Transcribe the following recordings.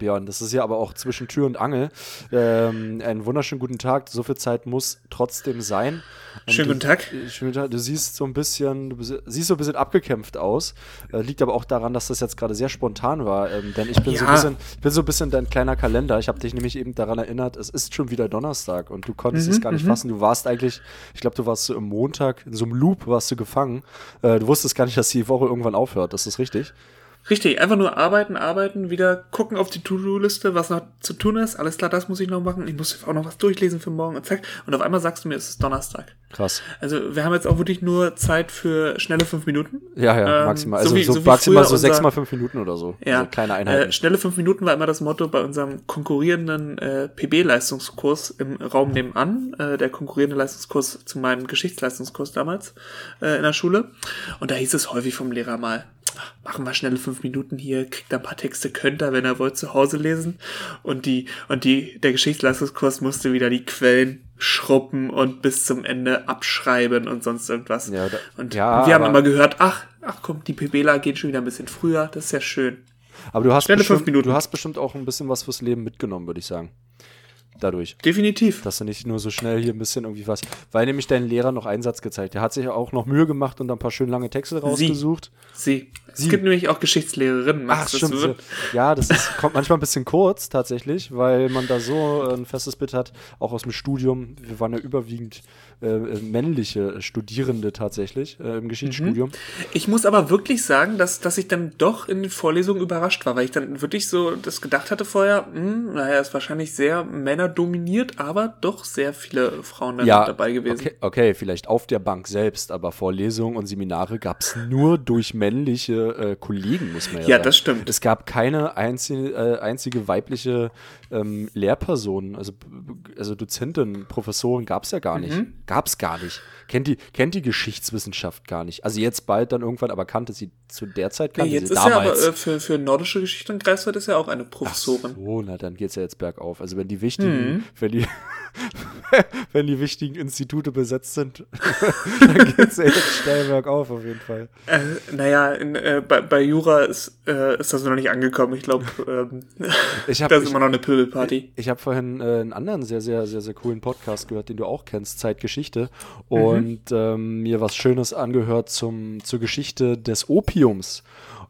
Björn. Das ist ja aber auch zwischen Tür und Angel. Ähm, einen wunderschönen guten Tag. So viel Zeit muss trotzdem sein. Und Schönen du, guten Tag. Schönen guten Tag. Du siehst so ein bisschen, du siehst so ein bisschen abgekämpft aus. Äh, liegt aber auch daran, dass das jetzt gerade sehr spontan war. Ähm, denn ich bin, so ein Ja. bisschen, ich bin so ein bisschen dein kleiner Kalender. Ich habe dich nämlich eben daran erinnert, es ist schon wieder Donnerstag und du konntest Mhm, es gar nicht fassen. Du warst eigentlich, ich glaube, du warst so im Montag, in so einem Loop warst du gefangen. Äh, du wusstest gar nicht, dass die Woche irgendwann aufhört. Das ist richtig. Richtig, einfach nur arbeiten, arbeiten, wieder gucken auf die To-Do-Liste, was noch zu tun ist. Alles klar, das muss ich noch machen. Ich muss auch noch was durchlesen für morgen und zack. Und auf einmal sagst du mir, es ist Donnerstag. Krass. Also wir haben jetzt auch wirklich nur Zeit für schnelle fünf Minuten. Ja, ja, Ähm, maximal. so Also so, so wie maximal so sechs unser- mal fünf Minuten oder so. Ja, Also kleine Einheiten. Äh, schnelle fünf Minuten war immer das Motto bei unserem konkurrierenden äh, PB-Leistungskurs im Raum nebenan. Äh, der konkurrierende Leistungskurs zu meinem Geschichtsleistungskurs damals äh, in der Schule. Und da hieß es häufig vom Lehrer mal, "Ach, machen wir schnelle fünf Minuten hier, kriegt ein paar Texte, könnt ihr, wenn ihr wollt, zu Hause lesen. Und die, und die, der Geschichtsleistungskurs musste wieder die Quellen schruppen und bis zum Ende abschreiben und sonst irgendwas. Ja, da- und ja, wir haben aber- immer gehört, ach, ach komm, die PBler gehen schon wieder ein bisschen früher, das ist ja schön. Aber du hast, schnelle fünf bestimmt, Minuten. du hast bestimmt auch ein bisschen was fürs Leben mitgenommen, würde ich sagen. Dadurch. Definitiv. Dass du nicht nur so schnell hier ein bisschen irgendwie was. Weil nämlich dein Lehrer noch Einsatz gezeigt. Der hat sich auch noch Mühe gemacht und ein paar schön lange Texte rausgesucht. Sie. Sie. Es gibt nämlich auch Geschichtslehrerinnen, Max. Ach, das stimmt. wird- Ja, das ist, kommt manchmal ein bisschen kurz tatsächlich, weil man da so ein festes Bild hat, auch aus dem Studium. Wir waren ja überwiegend äh, äh, männliche Studierende tatsächlich äh, im Geschichtsstudium. Ich muss aber wirklich sagen, dass, dass ich dann doch in den Vorlesungen überrascht war, weil ich dann wirklich so das gedacht hatte vorher, hm, naja, ist wahrscheinlich sehr männerdominiert, aber doch sehr viele Frauen dann ja, dabei gewesen. Okay, okay, vielleicht auf der Bank selbst, aber Vorlesungen und Seminare gab es nur durch männliche äh, Kollegen, muss man ja, Ja, sagen. das stimmt. Es gab keine einzige, äh, einzige weibliche ähm, Lehrperson, also, also Dozentin, Professoren gab es ja gar nicht. Mhm. Gab es gar nicht. Kennt die, kennt die Geschichtswissenschaft gar nicht. Also jetzt bald dann irgendwann, aber kannte sie zu der Zeit, Ja, kannte jetzt sie ist ja aber äh, für, für nordische Geschichte und Greifswald ist ja auch eine Professorin. So, na dann geht's ja jetzt bergauf. Also wenn die wichtigen, Mhm. wenn die, wenn die wichtigen Institute besetzt sind, dann geht's ja jetzt steil bergauf auf jeden Fall. Äh, naja, in, äh, bei, bei Jura ist, äh, ist das noch nicht angekommen. Ich glaube, ähm, Ich hab- da ist ich- immer noch eine Pöbelparty. Ich habe vorhin äh, einen anderen sehr, sehr, sehr, sehr coolen Podcast gehört, den du auch kennst, Zeitgeschichte. Mhm. Und ähm, mir was Schönes angehört zum, zur Geschichte des Opiums.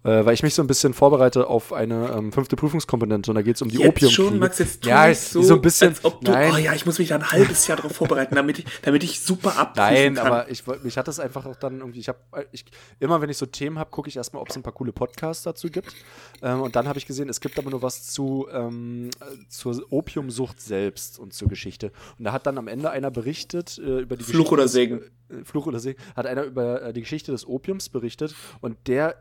Äh, weil ich mich so ein bisschen vorbereite auf eine ähm, fünfte Prüfungskomponente und da geht es um die Jetzt Opiumkriege. schon, Max, jetzt tu ja, so, so ein bisschen. als ob du, nein, oh ja, ich muss mich da ein halbes Jahr darauf vorbereiten, damit ich, damit ich super abprüfen Nein, kann. aber ich wollte, mich hat das einfach auch dann irgendwie, ich habe, ich, immer wenn ich so Themen habe, gucke ich erstmal, ob es ein paar coole Podcasts dazu gibt. Ähm, und dann habe ich gesehen, es gibt aber nur was zu, ähm, äh, zur Opiumsucht selbst und zur Geschichte. Und da hat dann am Ende einer berichtet äh, über die Fluch oder des- Segen. Fluch oder Segen, hat einer über äh, die Geschichte des Opiums berichtet und der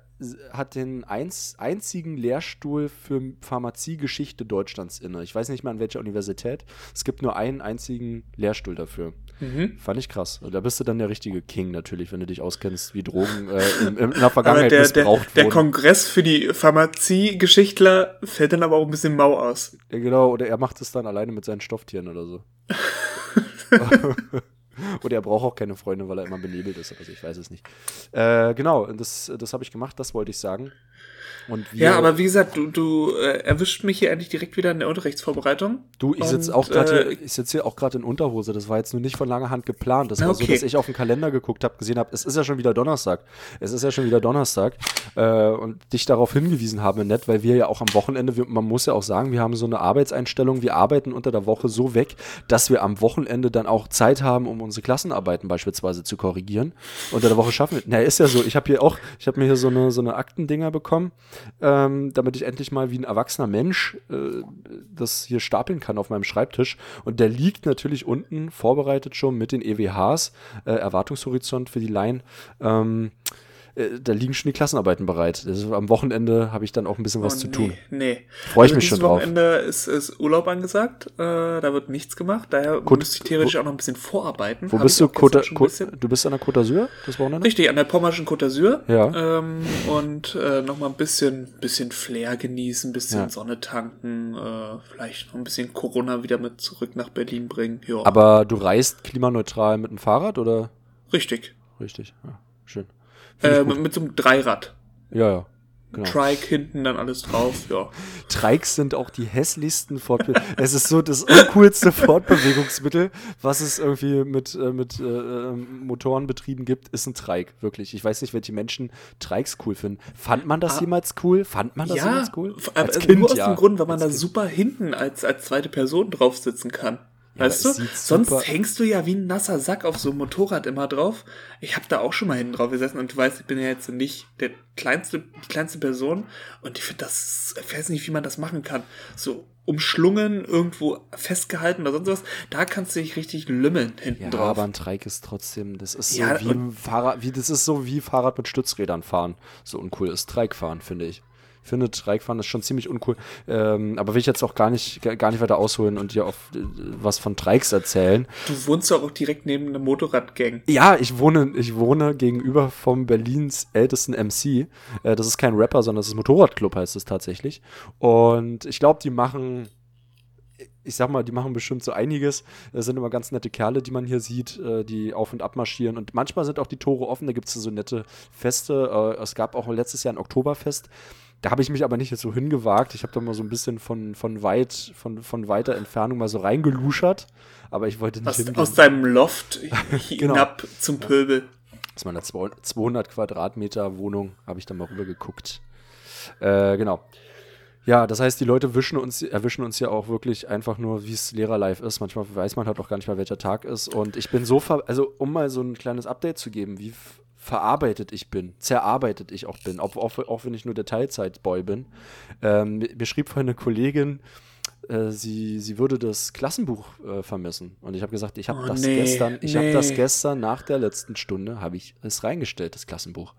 hat den einzigen Lehrstuhl für Pharmaziegeschichte Deutschlands inne. Ich weiß nicht mehr an welcher Universität. Es gibt nur einen einzigen Lehrstuhl dafür. Mhm. Fand ich krass. Und Da bist du dann der richtige King natürlich, wenn du dich auskennst, wie Drogen äh, in, in der Vergangenheit der, der, missbraucht der wurden. Kongress für die Pharmaziegeschichtler fällt dann aber auch ein bisschen mau aus. Ja, genau, oder er macht es dann alleine mit seinen Stofftieren oder so. oder er braucht auch keine Freunde, weil er immer benebelt ist. Also ich weiß es nicht. Äh, genau, das, das habe ich gemacht, das wollte ich sagen. Ja, aber wie gesagt, du, du äh, erwischt mich hier eigentlich direkt wieder in der Unterrichtsvorbereitung. Du, ich sitze auch gerade äh, hier, ich sitze hier auch gerade in Unterhose. Das war jetzt nur nicht von langer Hand geplant. Das war so, Okay. dass ich auf den Kalender geguckt habe, gesehen habe, es ist ja schon wieder Donnerstag. Es ist ja schon wieder Donnerstag. Äh, und dich darauf hingewiesen haben, nett, weil wir ja auch am Wochenende, wir, man muss ja auch sagen, wir haben so eine Arbeitseinstellung, wir arbeiten unter der Woche so weg, dass wir am Wochenende dann auch Zeit haben, um unsere Klassenarbeiten beispielsweise zu korrigieren. Unter der Woche schaffen wir. Na, ist ja so. Ich habe hier auch, ich habe mir hier so eine, so eine Aktendinger bekommen, ähm, damit ich endlich mal wie ein erwachsener Mensch äh, das hier stapeln kann auf meinem Schreibtisch. Und der liegt natürlich unten vorbereitet schon mit den EWHs, äh, Erwartungshorizont für die Laien. Ähm, äh, da liegen schon die Klassenarbeiten bereit. Ist, am Wochenende habe ich dann auch ein bisschen was oh, zu nee, tun. Nee. Freu ich Also mich schon drauf. Wochenende ist, ist Urlaub angesagt. Äh, da wird nichts gemacht. Daher Gut, müsste ich theoretisch auch noch ein bisschen vorarbeiten. Wo Hab bist du? Côte. Côte, du bist an der Côte d'Azur das Wochenende? Richtig, an der Pommerschen Côte d'Azur. Ja. Ähm, und äh, nochmal ein bisschen, bisschen Flair genießen, ein bisschen Ja. Sonne tanken, äh, vielleicht noch ein bisschen Corona wieder mit zurück nach Berlin bringen. Ja, Aber du reist klimaneutral mit dem Fahrrad oder? richtig. Richtig, ja, schön. Äh, mit, mit so einem Dreirad. Ja, ja. Genau. Trike hinten dann alles drauf, ja. Trikes sind auch die hässlichsten Fortbewegungsmittel. es ist so das uncoolste Fortbewegungsmittel, was es irgendwie mit, äh, mit äh, ähm, Motorenbetrieben gibt, ist ein Trike, wirklich. Ich weiß nicht, welche Menschen Trikes cool finden. Fand man das ah, jemals cool? Fand man das ja, jemals cool? Als aber kind, nur aus ja. dem Grund, weil man als da super hinten als, als zweite Person drauf sitzen kann. Ja, weißt du? Sonst hängst du ja wie ein nasser Sack auf so einem Motorrad immer drauf. Ich habe da auch schon mal hinten drauf gesessen und du weißt, ich bin ja jetzt nicht der kleinste, die kleinste Person und ich finde das, ich weiß nicht, wie man das machen kann. So umschlungen, irgendwo festgehalten oder sonst was, da kannst du dich richtig lümmeln hinten ja, drauf. aber ein Trike ist trotzdem, das ist so ja, wie ein Fahrrad, wie, das ist so wie Fahrrad mit Stützrädern fahren. So uncool ist Trike fahren, finde ich finde, Trikefahren ist schon ziemlich uncool. Ähm, aber will ich jetzt auch gar nicht, gar nicht weiter ausholen und dir auf äh, was von Trikes erzählen. Du wohnst doch auch direkt neben einer Motorradgang. Ja, ich wohne, ich wohne gegenüber vom Berlins ältesten MC. Äh, das ist kein Rapper, sondern das ist Motorradclub, heißt es tatsächlich. Und ich glaube, die machen ich sag mal, die machen bestimmt so einiges. Das sind immer ganz nette Kerle, die man hier sieht, äh, die auf und ab marschieren. Und manchmal sind auch die Tore offen, da gibt es so nette Feste. Äh, es gab auch letztes Jahr ein Oktoberfest. Da habe ich mich aber nicht so hingewagt. Ich habe da mal so ein bisschen von, von weit, von, von weiter Entfernung mal so reingeluschert. Aber ich wollte nicht aus, hingehen. Aus deinem Loft genau. hinab zum Pöbel. Aus meiner 200 Quadratmeter Wohnung habe ich da mal rüber geguckt. Äh, genau. Ja, das heißt, die Leute wischen uns, erwischen uns ja auch wirklich einfach nur, wie es Lehrerlife ist. Manchmal weiß man halt auch gar nicht mal, welcher Tag ist. Und ich bin so, also um mal so ein kleines Update zu geben, wie verarbeitet ich bin, zerarbeitet ich auch bin, auch, auch, auch wenn ich nur der Teilzeitboy bin. Ähm, mir schrieb vorhin eine Kollegin, äh, sie, sie würde das Klassenbuch äh, vermissen. Und ich habe gesagt, ich habe oh, das nee, gestern, ich nee. habe das gestern nach der letzten Stunde, habe ich es reingestellt, das Klassenbuch.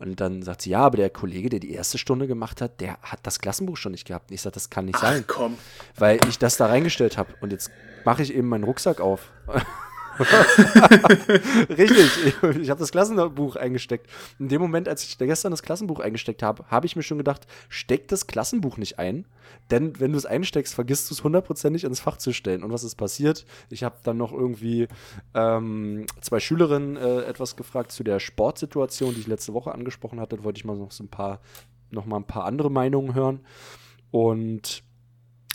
Und dann sagt sie, ja, aber der Kollege, der die erste Stunde gemacht hat, der hat das Klassenbuch schon nicht gehabt. Und ich sage, das kann nicht Ach, sein. Komm. Weil ich das da reingestellt habe. Und jetzt mache ich eben meinen Rucksack auf. Richtig, ich, habe das Klassenbuch eingesteckt. In dem Moment, als ich gestern das Klassenbuch eingesteckt habe, habe ich mir schon gedacht, steck das Klassenbuch nicht ein, denn wenn du es einsteckst, vergisst du es hundertprozentig ins Fach zu stellen. Und was ist passiert? Ich habe dann noch irgendwie ähm, zwei Schülerinnen äh, etwas gefragt zu der Sportsituation, die ich letzte Woche angesprochen hatte. Da wollte ich mal noch so ein paar, noch mal ein paar andere Meinungen hören. Und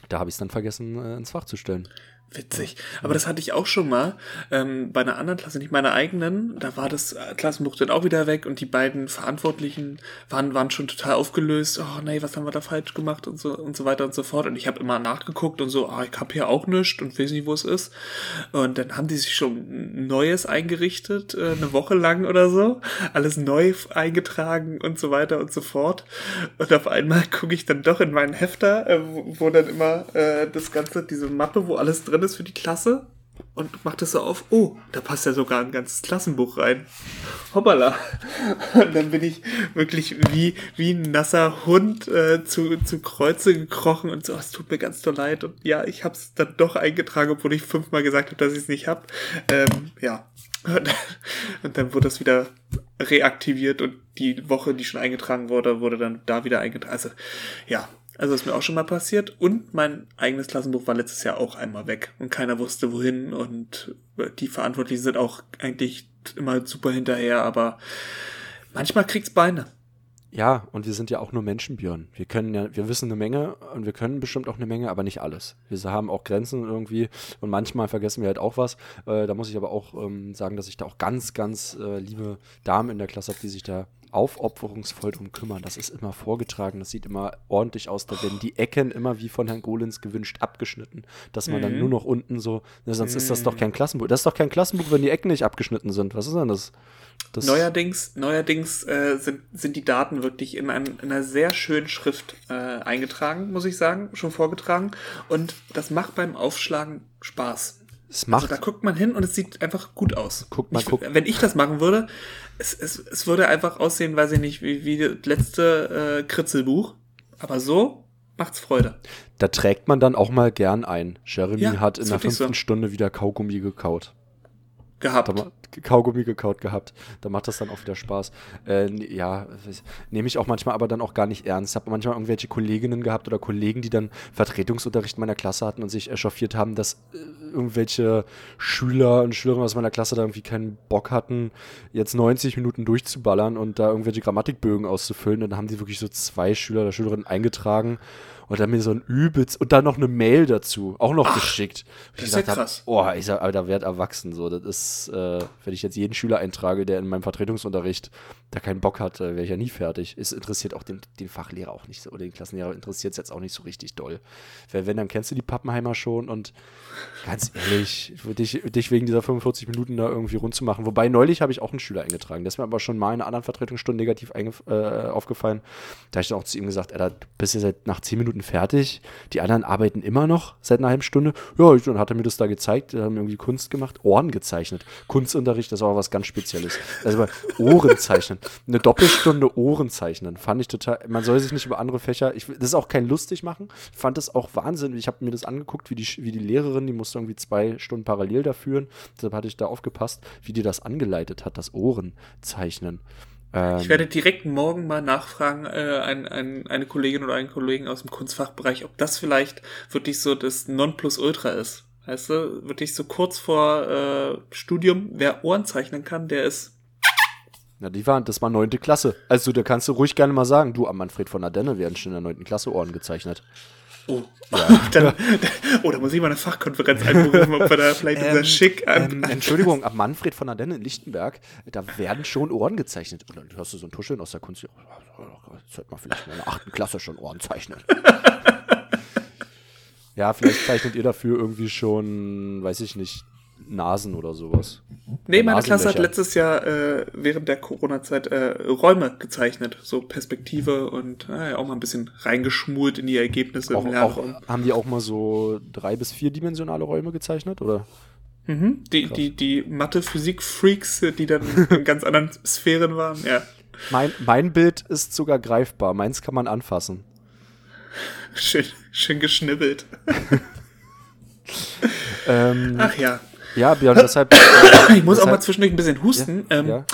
da habe ich es dann vergessen, äh, ins Fach zu stellen. Witzig. Aber das hatte ich auch schon mal ähm, bei einer anderen Klasse, nicht meiner eigenen. Da war das äh, Klassenbuch dann auch wieder weg und die beiden Verantwortlichen waren, waren schon total aufgelöst. Oh nee, was haben wir da falsch gemacht und so und so weiter und so fort. Und ich habe immer nachgeguckt und so, ah, ich habe hier auch nichts und weiß nicht, wo es ist. Und dann haben die sich schon Neues eingerichtet, äh, eine Woche lang oder so. Alles neu eingetragen und so weiter und so fort. Und auf einmal gucke ich dann doch in meinen Hefter, äh, wo, wo dann immer äh, das Ganze, diese Mappe, wo alles drin ist für die Klasse und macht das so auf. Oh, da passt ja sogar ein ganzes Klassenbuch rein. Hoppala. Und dann bin ich wirklich wie, wie ein nasser Hund äh, zu, zu Kreuze gekrochen und so, oh, es tut mir ganz doll leid. Und ja, ich habe es dann doch eingetragen, obwohl ich fünfmal gesagt habe, dass ich es nicht habe. Ähm, ja. Und dann wurde das wieder reaktiviert und die Woche, die schon eingetragen wurde, wurde dann da wieder eingetragen. Also ja, also ist mir auch schon mal passiert. Und mein eigenes Klassenbuch war letztes Jahr auch einmal weg und keiner wusste wohin. Und die Verantwortlichen sind auch eigentlich immer super hinterher, aber manchmal kriegt's Beine. Ja, und wir sind ja auch nur Menschen. Wir können ja, wir wissen eine Menge und wir können bestimmt auch eine Menge, aber nicht alles. Wir haben auch Grenzen irgendwie und manchmal vergessen wir halt auch was. Äh, da muss ich aber auch ähm, sagen, dass ich da auch ganz, ganz äh, liebe Damen in der Klasse habe, die sich da aufopferungsvoll drum kümmern. Das ist immer vorgetragen, das sieht immer ordentlich aus. Da werden die Ecken immer wie von Herrn Golins gewünscht abgeschnitten, dass man mhm. dann nur noch unten so, ne, sonst mhm. ist das doch kein Klassenbuch. Das ist doch kein Klassenbuch, wenn die Ecken nicht abgeschnitten sind. Was ist denn das? das neuerdings neuerdings äh, sind, sind die Daten wirklich in, ein, in einer sehr schönen Schrift äh, eingetragen, muss ich sagen, schon vorgetragen. Und das macht beim Aufschlagen Spaß. Es macht. Also da guckt man hin und es sieht einfach gut aus. Guckt man, ich, guckt. Wenn ich das machen würde, es, es, es würde einfach aussehen, weiß ich nicht, wie, wie das letzte äh, Kritzelbuch. Aber so macht's Freude. Da trägt man dann auch mal gern ein. Jeremy ja, hat in der fünften so. Stunde wieder Kaugummi gekaut. Gehabt. Da, Kaugummi gekaut gehabt. Da macht das dann auch wieder Spaß. Äh, ja, nehme ich auch manchmal aber dann auch gar nicht ernst. Habe manchmal irgendwelche Kolleginnen gehabt oder Kollegen, die dann Vertretungsunterricht meiner Klasse hatten und sich echauffiert haben, dass äh, irgendwelche Schüler und Schülerinnen aus meiner Klasse da irgendwie keinen Bock hatten, jetzt 90 Minuten durchzuballern und da irgendwelche Grammatikbögen auszufüllen. Und dann haben die wirklich so zwei Schüler oder Schülerinnen eingetragen und dann mir so ein übelst und dann noch eine Mail dazu, auch noch Ach, geschickt. Das ist ja krass. Hab, oh, ich sag, aber da werd erwachsen so. Das ist, äh, wenn ich jetzt jeden Schüler eintrage, der in meinem Vertretungsunterricht da keinen Bock hat, wäre ich ja nie fertig. Es interessiert auch den, den Fachlehrer auch nicht so, oder den Klassenlehrer interessiert es jetzt auch nicht so richtig doll. Wenn, wenn, dann kennst du die Pappenheimer schon und ganz ehrlich, dich, dich wegen dieser 45 Minuten da irgendwie rund zu machen. Wobei neulich habe ich auch einen Schüler eingetragen. Das ist mir aber schon mal in einer anderen Vertretungsstunde negativ äh, aufgefallen. Da habe ich dann auch zu ihm gesagt, Alter, du bist ja seit nach 10 Minuten fertig. Die anderen arbeiten immer noch seit einer halben Stunde. Ja, dann hat er mir das da gezeigt. Haben irgendwie Kunst gemacht, Ohren gezeichnet. Kunstunterricht, das war was ganz Spezielles. Also Ohren zeichnen eine Doppelstunde Ohren zeichnen. Fand ich total. Man soll sich nicht über andere Fächer. Ich, das ist auch kein lustig machen. Ich fand das auch Wahnsinn. Ich habe mir das angeguckt, wie die, wie die Lehrerin, die musste irgendwie zwei Stunden parallel da führen. Deshalb hatte ich da aufgepasst, wie die das angeleitet hat, das Ohren zeichnen. Ähm, ich werde direkt morgen mal nachfragen, äh, ein, ein, eine Kollegin oder einen Kollegen aus dem Kunstfachbereich, ob das vielleicht wirklich so das Nonplusultra ist. Weißt du, wirklich so kurz vor äh, Studium, wer Ohren zeichnen kann, der ist na, die waren, das war neunte Klasse. Also da kannst du ruhig gerne mal sagen, du, am Manfred von Adenne werden schon in der neunten Klasse Ohren gezeichnet. Oh, ja. dann, oh, da muss ich mal eine Fachkonferenz einberufen, ob wir da vielleicht ähm, unser Schick an. Ähm, Entschuldigung, am Manfred von Adenne in Lichtenberg, da werden schon Ohren gezeichnet. Und dann hörst du so ein Tuscheln aus der Kunst. Sollte man vielleicht in der achten Klasse schon Ohren zeichnen. ja, vielleicht zeichnet ihr dafür irgendwie schon, weiß ich nicht, Nasen oder sowas. Nee, meine Klasse hat letztes Jahr äh, während der Corona-Zeit äh, Räume gezeichnet, so Perspektive und äh, auch mal ein bisschen reingeschmult in die Ergebnisse. Auch, auch, haben die auch mal so drei- bis vierdimensionale Räume gezeichnet, oder? Mhm, die, die, die Mathe-Physik-Freaks, die dann in ganz anderen Sphären waren, ja. Mein, mein Bild ist sogar greifbar, meins kann man anfassen. Schön, schön geschnibbelt. ähm, Ach ja. Ja, Björn, deshalb. ich muss deshalb, auch mal zwischendurch ein bisschen husten. Ja, ähm, ja.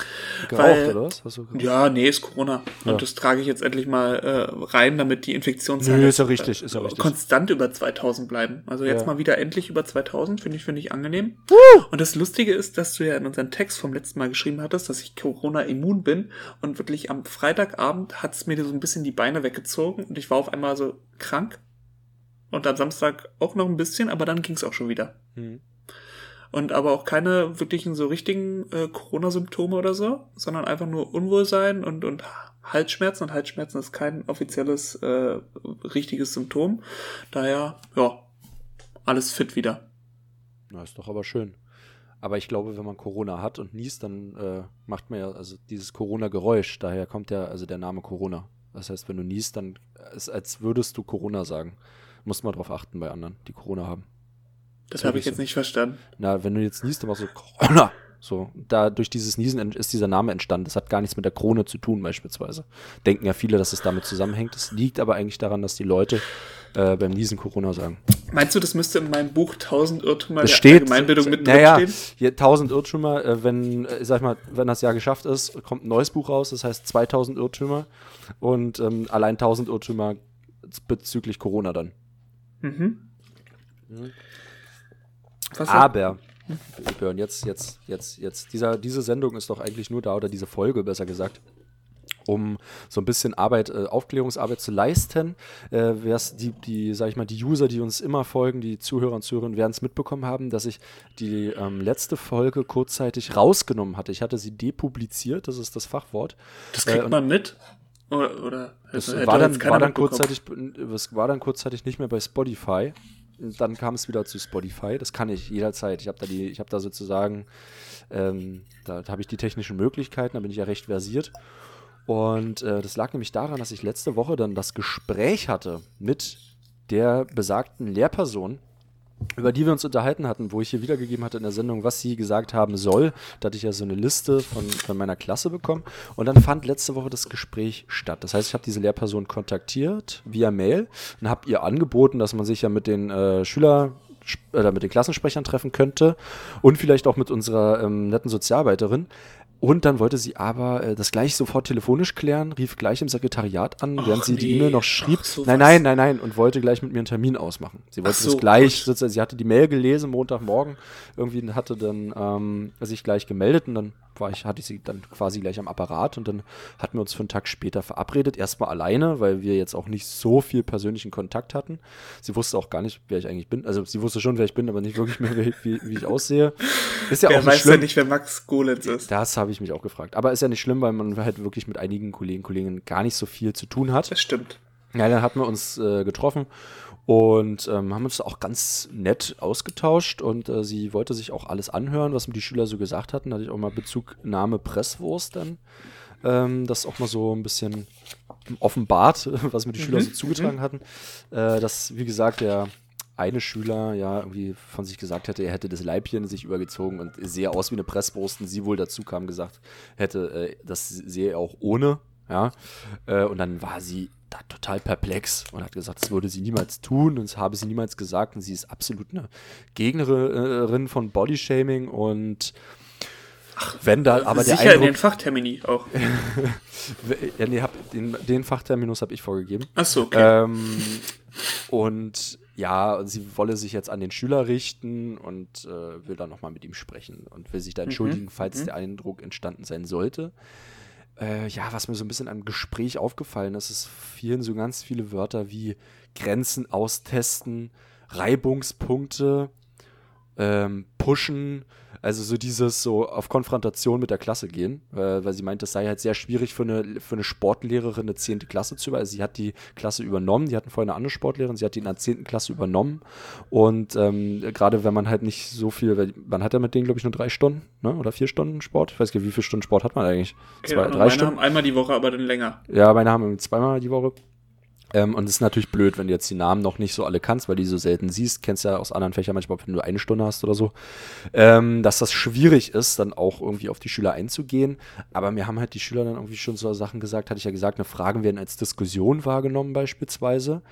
Geraucht, weil, oder was? Hast du ja, nee, ist Corona. Ja. Und das trage ich jetzt endlich mal äh, rein, damit die Infektionszahlen Nö, ist ja richtig, ist ja richtig. konstant über 2000 bleiben. Also jetzt ja. mal wieder endlich über 2000, finde ich, finde ich angenehm. Woo! Und das Lustige ist, dass du ja in unserem Text vom letzten Mal geschrieben hattest, dass ich Corona immun bin. Und wirklich am Freitagabend hat es mir so ein bisschen die Beine weggezogen und ich war auf einmal so krank. Und am Samstag auch noch ein bisschen, aber dann ging es auch schon wieder. Hm und aber auch keine wirklichen so richtigen äh, Corona-Symptome oder so, sondern einfach nur Unwohlsein und, und Halsschmerzen und Halsschmerzen ist kein offizielles äh, richtiges Symptom. Daher, ja, alles fit wieder. Na, ist doch aber schön. Aber ich glaube, wenn man Corona hat und niest, dann äh, macht man ja also dieses Corona-Geräusch. Daher kommt ja also der Name Corona. Das heißt, wenn du niest, dann ist als würdest du Corona sagen. Muss man darauf achten bei anderen, die Corona haben. Das habe ich jetzt nicht verstanden. Na, wenn du jetzt niest, dann machst du Corona. So, da durch dieses Niesen ist dieser Name entstanden. Das hat gar nichts mit der Krone zu tun, beispielsweise. Denken ja viele, dass es damit zusammenhängt. Es liegt aber eigentlich daran, dass die Leute äh, beim Niesen Corona sagen. Meinst du, das müsste in meinem Buch 1000 Irrtümer das der steht, Allgemeinbildung mit naja, stehen? Hier 1000 Irrtümer, äh, wenn, äh, sag mal, wenn das Jahr geschafft ist, kommt ein neues Buch raus, das heißt 2000 Irrtümer und ähm, allein 1000 Irrtümer bezüglich Corona dann. Mhm. mhm. Was Aber, Björn, jetzt, jetzt, jetzt, jetzt, dieser, diese Sendung ist doch eigentlich nur da, oder diese Folge besser gesagt, um so ein bisschen Arbeit, äh, Aufklärungsarbeit zu leisten. Äh, wär's die, die, sag ich mal, die User, die uns immer folgen, die Zuhörer und Zuhörerinnen werden es mitbekommen haben, dass ich die ähm, letzte Folge kurzzeitig rausgenommen hatte. Ich hatte sie depubliziert, das ist das Fachwort. Das kriegt äh, man mit? Oder, oder das war dann, war dann kurzzeitig, es war dann kurzzeitig nicht mehr bei Spotify dann kam es wieder zu Spotify. Das kann ich jederzeit. Ich habe da die, ich habe da sozusagen, ähm, da, habe ich die technischen Möglichkeiten, da bin ich ja recht versiert. Und äh, das lag nämlich daran, dass ich letzte Woche dann das Gespräch hatte mit der besagten Lehrperson, über die wir uns unterhalten hatten, wo ich hier wiedergegeben hatte in der Sendung, was sie gesagt haben soll. Da hatte ich ja so eine Liste von, von meiner Klasse bekommen. Und dann fand letzte Woche das Gespräch statt. Das heißt, ich habe diese Lehrperson kontaktiert via Mail und habe ihr angeboten, dass man sich ja mit den äh, Schüler, äh, mit den Klassensprechern treffen könnte und vielleicht auch mit unserer ähm, netten Sozialarbeiterin. Und dann wollte sie aber äh, das gleich sofort telefonisch klären, rief gleich im Sekretariat an, während sie die nee. E-Mail noch schrieb. Ach, nein, nein, nein, nein, und wollte gleich mit mir einen Termin ausmachen. Sie wollte so, das gleich, gut. sozusagen, sie hatte die Mail gelesen, Montagmorgen, irgendwie hatte dann ähm, sich gleich gemeldet und dann war ich, hatte ich sie dann quasi gleich am Apparat und dann hatten wir uns für einen Tag später verabredet. Erstmal alleine, weil wir jetzt auch nicht so viel persönlichen Kontakt hatten. Sie wusste auch gar nicht, wer ich eigentlich bin. Also sie wusste schon, wer ich bin, aber nicht wirklich mehr, wie, wie, ich aussehe. Ist ja Wer auch nicht weiß schlimm. ja nicht, wer Max Golenz ist. Das habe ich mich auch gefragt. Aber ist ja nicht schlimm, weil man halt wirklich mit einigen Kollegen, Kolleginnen gar nicht so viel zu tun hat. Das stimmt. Ja, dann hatten wir uns äh, getroffen und ähm, haben uns auch ganz nett ausgetauscht und äh, sie wollte sich auch alles anhören, was mir die Schüler so gesagt hatten. Da hatte ich auch mal Bezugnahme Presswurst dann. Ähm, das auch mal so ein bisschen offenbart, was mir die Schüler so zugetragen hatten. Äh, dass, wie gesagt, der eine Schüler ja irgendwie von sich gesagt hätte, er hätte das Leibchen sich übergezogen und sehe aus wie eine Presswurst und sie wohl dazu kam gesagt hätte, äh, das sehe er auch ohne, ja. Äh, und dann war sie da total perplex und hat gesagt, das würde sie niemals tun und das habe sie niemals gesagt und sie ist absolut eine Gegnerin von Bodyshaming und wenn da aber der Sicher in den Fachtermini auch. ja, nee, hab, den, den Fachterminus habe ich vorgegeben. Achso, okay. Ähm, und ja, sie wolle sich jetzt an den Schüler richten und äh, will dann nochmal mit ihm sprechen und will sich da entschuldigen, falls der Eindruck entstanden sein sollte. Äh, ja, was mir so ein bisschen am Gespräch aufgefallen ist, es fielen so ganz viele Wörter wie Grenzen austesten, Reibungspunkte, ähm, pushen, also so dieses so auf Konfrontation mit der Klasse gehen, äh, weil sie meint, es sei halt sehr schwierig für eine, für eine Sportlehrerin eine 10. Klasse zu über. Also sie hat die Klasse übernommen, die hatten vorher eine andere Sportlehrerin, sie hat die in der 10. Klasse übernommen und ähm, gerade wenn man halt nicht so viel, weil man hat ja mit denen glaube ich nur drei Stunden, ne? oder vier Stunden Sport, ich weiß gar nicht, wie viele Stunden Sport hat man eigentlich? Zwei, Ahnung, drei meine Stunden? haben einmal die Woche, aber dann länger. Ja, meine haben zweimal die Woche. Ähm, und es ist natürlich blöd, wenn du jetzt die Namen noch nicht so alle kannst, weil du die so selten siehst. Kennst ja aus anderen Fächern manchmal, wenn du eine Stunde hast oder so. Ähm, dass das schwierig ist, dann auch irgendwie auf die Schüler einzugehen. Aber mir haben halt die Schüler dann irgendwie schon so Sachen gesagt, hatte ich ja gesagt, eine Fragen werden als Diskussion wahrgenommen beispielsweise.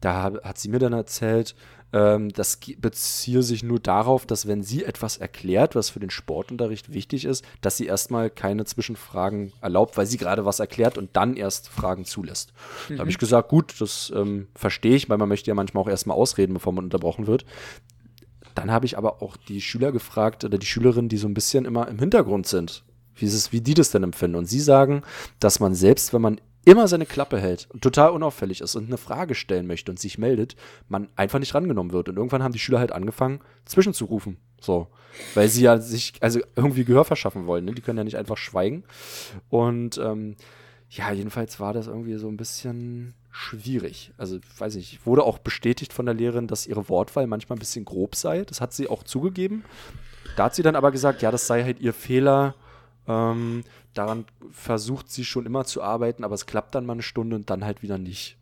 Da hat sie mir dann erzählt, ähm, das beziehe sich nur darauf, dass wenn sie etwas erklärt, was für den Sportunterricht wichtig ist, dass sie erstmal keine Zwischenfragen erlaubt, weil sie gerade was erklärt und dann erst Fragen zulässt. Da habe ich gesagt, gut, das ähm, verstehe ich, weil man möchte ja manchmal auch erstmal ausreden, bevor man unterbrochen wird. Dann habe ich aber auch die Schüler gefragt oder die Schülerinnen, die so ein bisschen immer im Hintergrund sind, wie, es, wie die das denn empfinden. Und sie sagen, dass man selbst, wenn man immer seine Klappe hält und total unauffällig ist und eine Frage stellen möchte und sich meldet, man einfach nicht rangenommen wird. Und irgendwann haben die Schüler halt angefangen, zwischenzurufen. So. Weil sie ja sich, also irgendwie Gehör verschaffen wollen. Ne? Die können ja nicht einfach schweigen. Und ähm, ja, jedenfalls war das irgendwie so ein bisschen schwierig. Also, weiß nicht, wurde auch bestätigt von der Lehrerin, dass ihre Wortwahl manchmal ein bisschen grob sei. Das hat sie auch zugegeben. Da hat sie dann aber gesagt, ja, das sei halt ihr Fehler. Ähm, daran versucht sie schon immer zu arbeiten, aber es klappt dann mal eine Stunde und dann halt wieder nicht.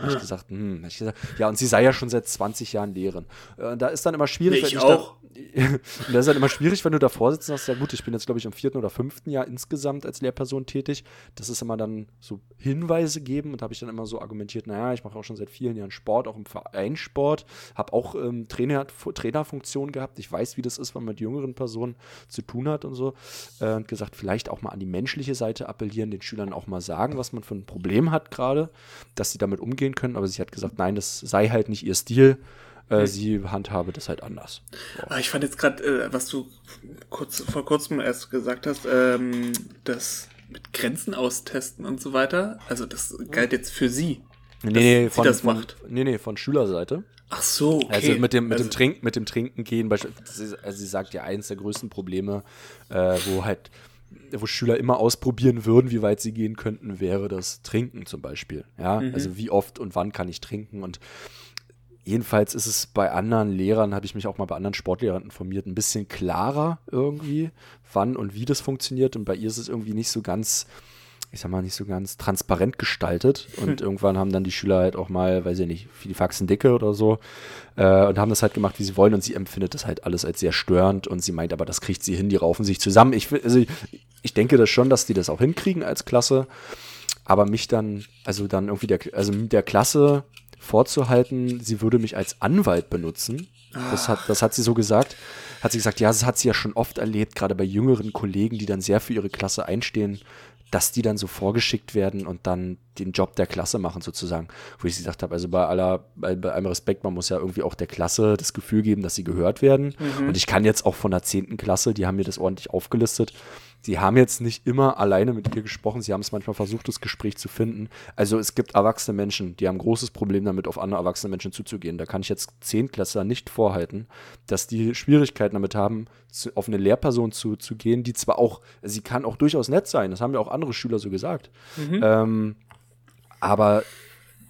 Hab ich gesagt, hm, hab ich gesagt, ja, und sie sei ja schon seit 20 Jahren Lehrerin. Äh, da ist dann immer schwierig, Ich wenn auch. Da, und das ist dann immer schwierig, wenn du davor sitzt und sagst, ja gut, ich bin jetzt, glaube ich, im vierten oder fünften Jahr insgesamt als Lehrperson tätig. Das ist immer dann so Hinweise geben und habe ich dann immer so argumentiert, naja, ich mache auch schon seit vielen Jahren Sport, auch im Vereinssport, habe auch ähm, Trainer, Trainerfunktion gehabt. Ich weiß, wie das ist, wenn man mit jüngeren Personen zu tun hat und so. Äh, und gesagt, vielleicht auch mal an die menschliche Seite appellieren, den Schülern auch mal sagen, was man für ein Problem hat gerade, dass sie damit umgehen können. Aber sie hat gesagt, nein, das sei halt nicht ihr Stil. Äh, sie handhabe das halt anders. Aber ich fand jetzt gerade, äh, was du kurz, vor kurzem erst gesagt hast, ähm, das mit Grenzen austesten und so weiter. Also das galt jetzt für sie. Nee, nee, sie von, das von, macht. nee, nee, von Schülerseite. Ach so, okay. Also mit dem, mit, Also- dem Trinken, mit dem Trinken gehen, also sie sagt ja, eins der größten Probleme, äh, wo halt, wo Schüler immer ausprobieren würden, wie weit sie gehen könnten, wäre das Trinken zum Beispiel. Ja, Mhm. also wie oft und wann kann ich trinken und Jedenfalls ist es bei anderen Lehrern, habe ich mich auch mal bei anderen Sportlehrern informiert, ein bisschen klarer irgendwie, wann und wie das funktioniert. Und bei ihr ist es irgendwie nicht so ganz, ich sag mal, nicht so ganz transparent gestaltet. Und irgendwann haben dann die Schüler halt auch mal, weiß ich nicht, die Faxen dicke oder so, äh, und haben das halt gemacht, wie sie wollen. Und sie empfindet das halt alles als sehr störend. Und sie meint aber, das kriegt sie hin, die raufen sich zusammen. Ich, also ich, ich denke das schon, dass die das auch hinkriegen als Klasse. Aber mich dann, also dann irgendwie der, also mit der Klasse vorzuhalten, sie würde mich als Anwalt benutzen. Das hat, das hat sie so gesagt. Hat sie gesagt, ja, das hat sie ja schon oft erlebt, gerade bei jüngeren Kollegen, die dann sehr für ihre Klasse einstehen, dass die dann so vorgeschickt werden und dann den Job der Klasse machen sozusagen. Wo ich gesagt habe, also bei aller, bei, bei allem Respekt, man muss ja irgendwie auch der Klasse das Gefühl geben, dass sie gehört werden. Mhm. Und ich kann jetzt auch von der zehnten Klasse, die haben mir das ordentlich aufgelistet, Sie haben jetzt nicht immer alleine mit ihr gesprochen, sie haben es manchmal versucht, das Gespräch zu finden. Also es gibt erwachsene Menschen, die haben ein großes Problem damit, auf andere erwachsene Menschen zuzugehen. Da kann ich jetzt Zehntklässler nicht vorhalten, dass die Schwierigkeiten damit haben, zu, auf eine Lehrperson zu, zu gehen, die zwar auch, sie kann auch durchaus nett sein, das haben ja auch andere Schüler so gesagt, mhm. ähm, aber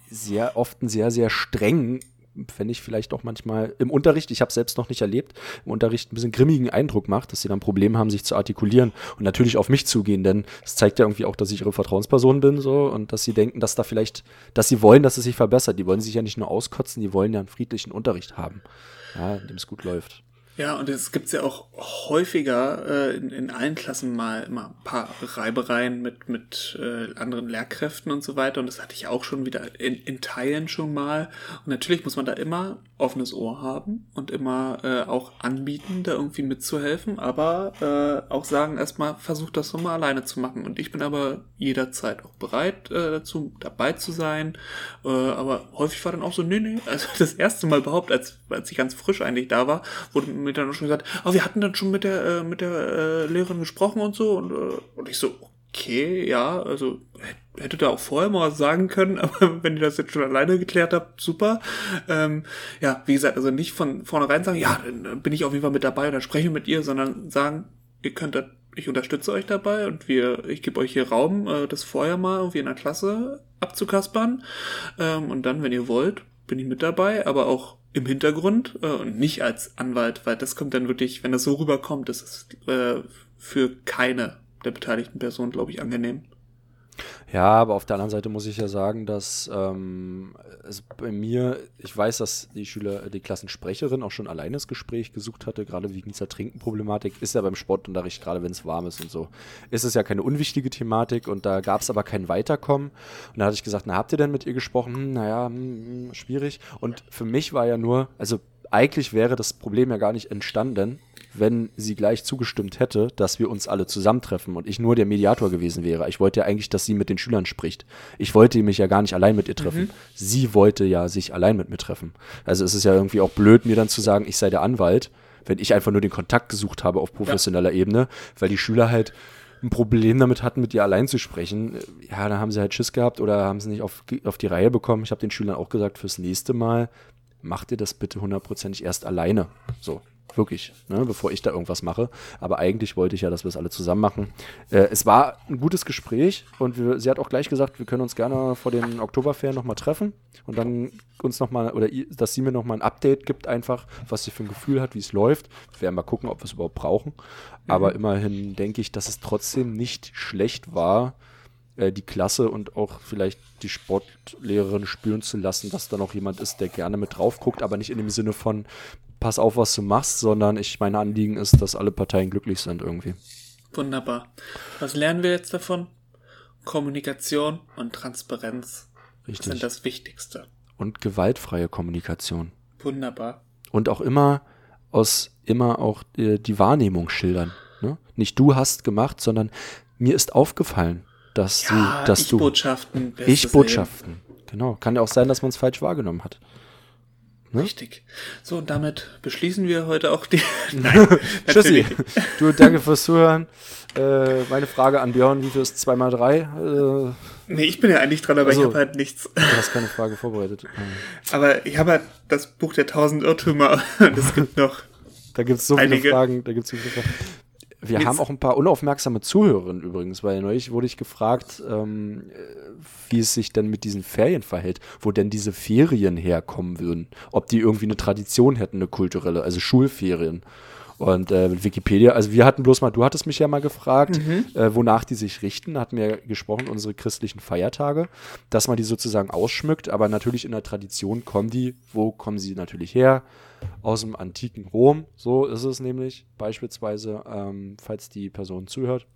sehr oft ein sehr, sehr streng fände ich vielleicht auch manchmal im Unterricht, ich habe es selbst noch nicht erlebt, im Unterricht ein bisschen grimmigen Eindruck macht, dass sie dann Probleme haben, sich zu artikulieren und natürlich auf mich zugehen, denn es zeigt ja irgendwie auch, dass ich ihre Vertrauensperson bin so und dass sie denken, dass da vielleicht, dass sie wollen, dass es sich verbessert. Die wollen sich ja nicht nur auskotzen, die wollen ja einen friedlichen Unterricht haben, ja, in dem es gut läuft. Ja, und es gibt ja auch häufiger äh, in, in allen Klassen mal immer ein paar Reibereien mit, mit äh, anderen Lehrkräften und so weiter. Und das hatte ich auch schon wieder in, in Teilen schon mal. Und natürlich muss man da immer offenes Ohr haben und immer äh, auch anbieten, da irgendwie mitzuhelfen, aber äh, auch sagen erstmal, versucht das nochmal alleine zu machen. Und ich bin aber jederzeit auch bereit äh, dazu, dabei zu sein. Äh, aber häufig war dann auch so, nee, nee, also das erste Mal überhaupt, als, als ich ganz frisch eigentlich da war, wurde mir dann schon gesagt, oh, wir hatten dann schon mit der, äh, mit der äh, Lehrerin gesprochen und so. Und, äh, und ich so, okay, ja, also hätte da auch vorher mal was sagen können, aber wenn ihr das jetzt schon alleine geklärt habt, super. Ähm, ja, wie gesagt, also nicht von vornherein sagen, ja, dann bin ich auf jeden Fall mit dabei und dann spreche ich mit ihr, sondern sagen, ihr könnt das, ich unterstütze euch dabei und wir, ich gebe euch hier Raum, äh, das vorher mal irgendwie in der Klasse abzukaspern. Ähm, und dann, wenn ihr wollt, bin ich mit dabei, aber auch im Hintergrund äh, und nicht als Anwalt, weil das kommt dann wirklich, wenn das so rüberkommt, das ist äh, für keine der beteiligten Personen, glaube ich, angenehm. Ja, aber auf der anderen Seite muss ich ja sagen, dass ähm, es bei mir, ich weiß, dass die Schüler, die Klassensprecherin auch schon alleine das Gespräch gesucht hatte, gerade wegen dieser Trinkenproblematik. Ist ja beim Sportunterricht, gerade wenn es warm ist und so, ist es ja keine unwichtige Thematik und da gab es aber kein Weiterkommen. Und da hatte ich gesagt, na, habt ihr denn mit ihr gesprochen? Hm, naja, hm, hm, schwierig. Und für mich war ja nur, also eigentlich wäre das Problem ja gar nicht entstanden, wenn sie gleich zugestimmt hätte, dass wir uns alle zusammentreffen und ich nur der Mediator gewesen wäre. Ich wollte ja eigentlich, dass sie mit den Schülern spricht. Ich wollte mich ja gar nicht allein mit ihr treffen. Mhm. Sie wollte ja sich allein mit mir treffen. Also es ist ja irgendwie auch blöd, mir dann zu sagen, ich sei der Anwalt, wenn ich einfach nur den Kontakt gesucht habe auf professioneller ja. Ebene, weil die Schüler halt ein Problem damit hatten, mit ihr allein zu sprechen. Ja, dann haben sie halt Schiss gehabt oder haben sie nicht auf, auf die Reihe bekommen. Ich habe den Schülern auch gesagt, fürs nächste Mal macht ihr das bitte hundertprozentig erst alleine. So, Wirklich, ne, bevor ich da irgendwas mache. Aber eigentlich wollte ich ja, dass wir es alle zusammen machen. Äh, es war ein gutes Gespräch und wir, sie hat auch gleich gesagt, wir können uns gerne vor den Oktoberferien nochmal treffen und dann uns nochmal, oder dass sie mir nochmal ein Update gibt, einfach, was sie für ein Gefühl hat, wie es läuft. Wir werden mal gucken, ob wir es überhaupt brauchen. Mhm. Aber immerhin denke ich, dass es trotzdem nicht schlecht war, äh, die Klasse und auch vielleicht die Sportlehrerin spüren zu lassen, dass da noch jemand ist, der gerne mit drauf guckt, aber nicht in dem Sinne von, pass auf, was du machst, sondern ich, mein Anliegen ist, dass alle Parteien glücklich sind irgendwie. Wunderbar. Was lernen wir jetzt davon? Kommunikation und Transparenz Richtig. sind das Wichtigste. Und gewaltfreie Kommunikation. Wunderbar. Und auch immer aus immer auch die, die Wahrnehmung schildern. Ne? Nicht du hast gemacht, sondern mir ist aufgefallen, dass ja, du, dass ich du Botschaften, ich Botschaften. Genau. Kann ja auch sein, dass man es falsch wahrgenommen hat. Ne? Richtig. So, und damit beschließen wir heute auch die. Nein, Tschüssi. Du, danke fürs Zuhören. Äh, meine Frage an Björn, wie viel ist 2 mal 3? Äh, nee, ich bin ja eigentlich dran, aber also, ich habe halt nichts. Du hast keine Frage vorbereitet. aber ich habe halt das Buch der tausend Irrtümer und es gibt noch. Da gibt es so viele Fragen. Da gibt's so viele Fragen. Wir Jetzt. haben auch ein paar unaufmerksame Zuhörerinnen übrigens, weil neulich wurde ich gefragt, ähm, wie es sich denn mit diesen Ferien verhält, wo denn diese Ferien herkommen würden. Ob die irgendwie eine Tradition hätten, eine kulturelle, also Schulferien. Und äh, Wikipedia, also wir hatten bloß mal, du hattest mich ja mal gefragt, mhm. äh, wonach die sich richten, hatten wir gesprochen, unsere christlichen Feiertage, dass man die sozusagen ausschmückt, aber natürlich in der Tradition kommen die, wo kommen sie natürlich her? Aus dem antiken Rom, so ist es nämlich, beispielsweise, ähm, falls die Person zuhört.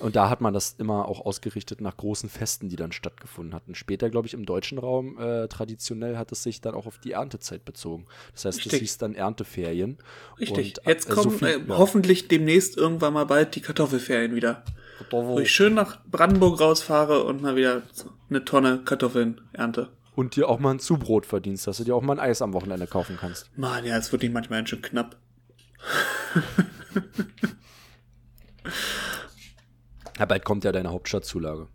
Und da hat man das immer auch ausgerichtet nach großen Festen, die dann stattgefunden hatten. Später, glaube ich, im deutschen Raum äh, traditionell hat es sich dann auch auf die Erntezeit bezogen. Das heißt, Richtig. das hieß dann Ernteferien. Richtig. Und, Jetzt äh, so kommen viel- äh, ja. hoffentlich demnächst irgendwann mal bald die Kartoffelferien wieder. Wo ich schön nach Brandenburg rausfahre und mal wieder so eine Tonne Kartoffeln ernte. Und dir auch mal ein Zubrot verdienst, dass du dir auch mal ein Eis am Wochenende kaufen kannst. Mann, ja, es wird nicht manchmal schön knapp. Ja, bald kommt ja deine Hauptstadtzulage.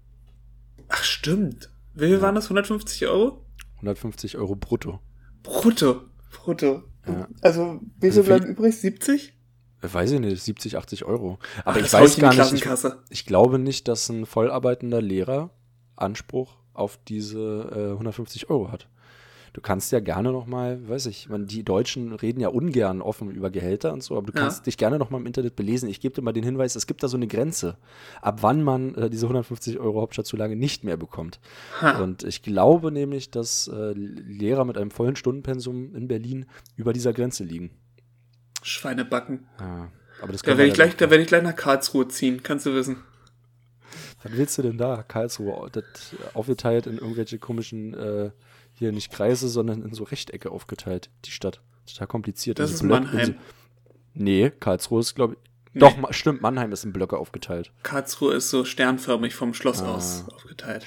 Ach, stimmt. Wie viel waren das? 150 Euro? 150 Euro brutto. Brutto. Brutto. Ja. Also, wie Also viel bleiben übrig? 70? Äh, Weiß ich nicht, 70, 80 Euro. Aber Ach, ich weiß in gar nicht. Ich, ich glaube nicht, dass ein vollarbeitender Lehrer Anspruch auf diese äh, 150 Euro hat. Du kannst ja gerne noch mal, weiß ich, man, die Deutschen reden ja ungern offen über Gehälter und so, aber du Ja. kannst dich gerne noch mal im Internet belesen. Ich gebe dir mal den Hinweis, es gibt da so eine Grenze, ab wann man äh, diese 150 Euro Hauptstadtzulage nicht mehr bekommt. Ha. Und ich glaube nämlich, dass äh, Lehrer mit einem vollen Stundenpensum in Berlin über dieser Grenze liegen. Schweinebacken. Ja, aber das Da werde ich, gleich, da werd ich gleich nach Karlsruhe ziehen, kannst du wissen. Was willst du denn da? Karlsruhe, das aufgeteilt in irgendwelche komischen, äh, hier nicht Kreise, sondern in so Rechtecke aufgeteilt, die Stadt. Total kompliziert. Das In ist Blöcke- Mannheim. So, nee, Karlsruhe ist, glaube ich. Nee. Doch, stimmt, Mannheim ist in Blöcke aufgeteilt. Karlsruhe ist so sternförmig vom Schloss Ah. aus aufgeteilt.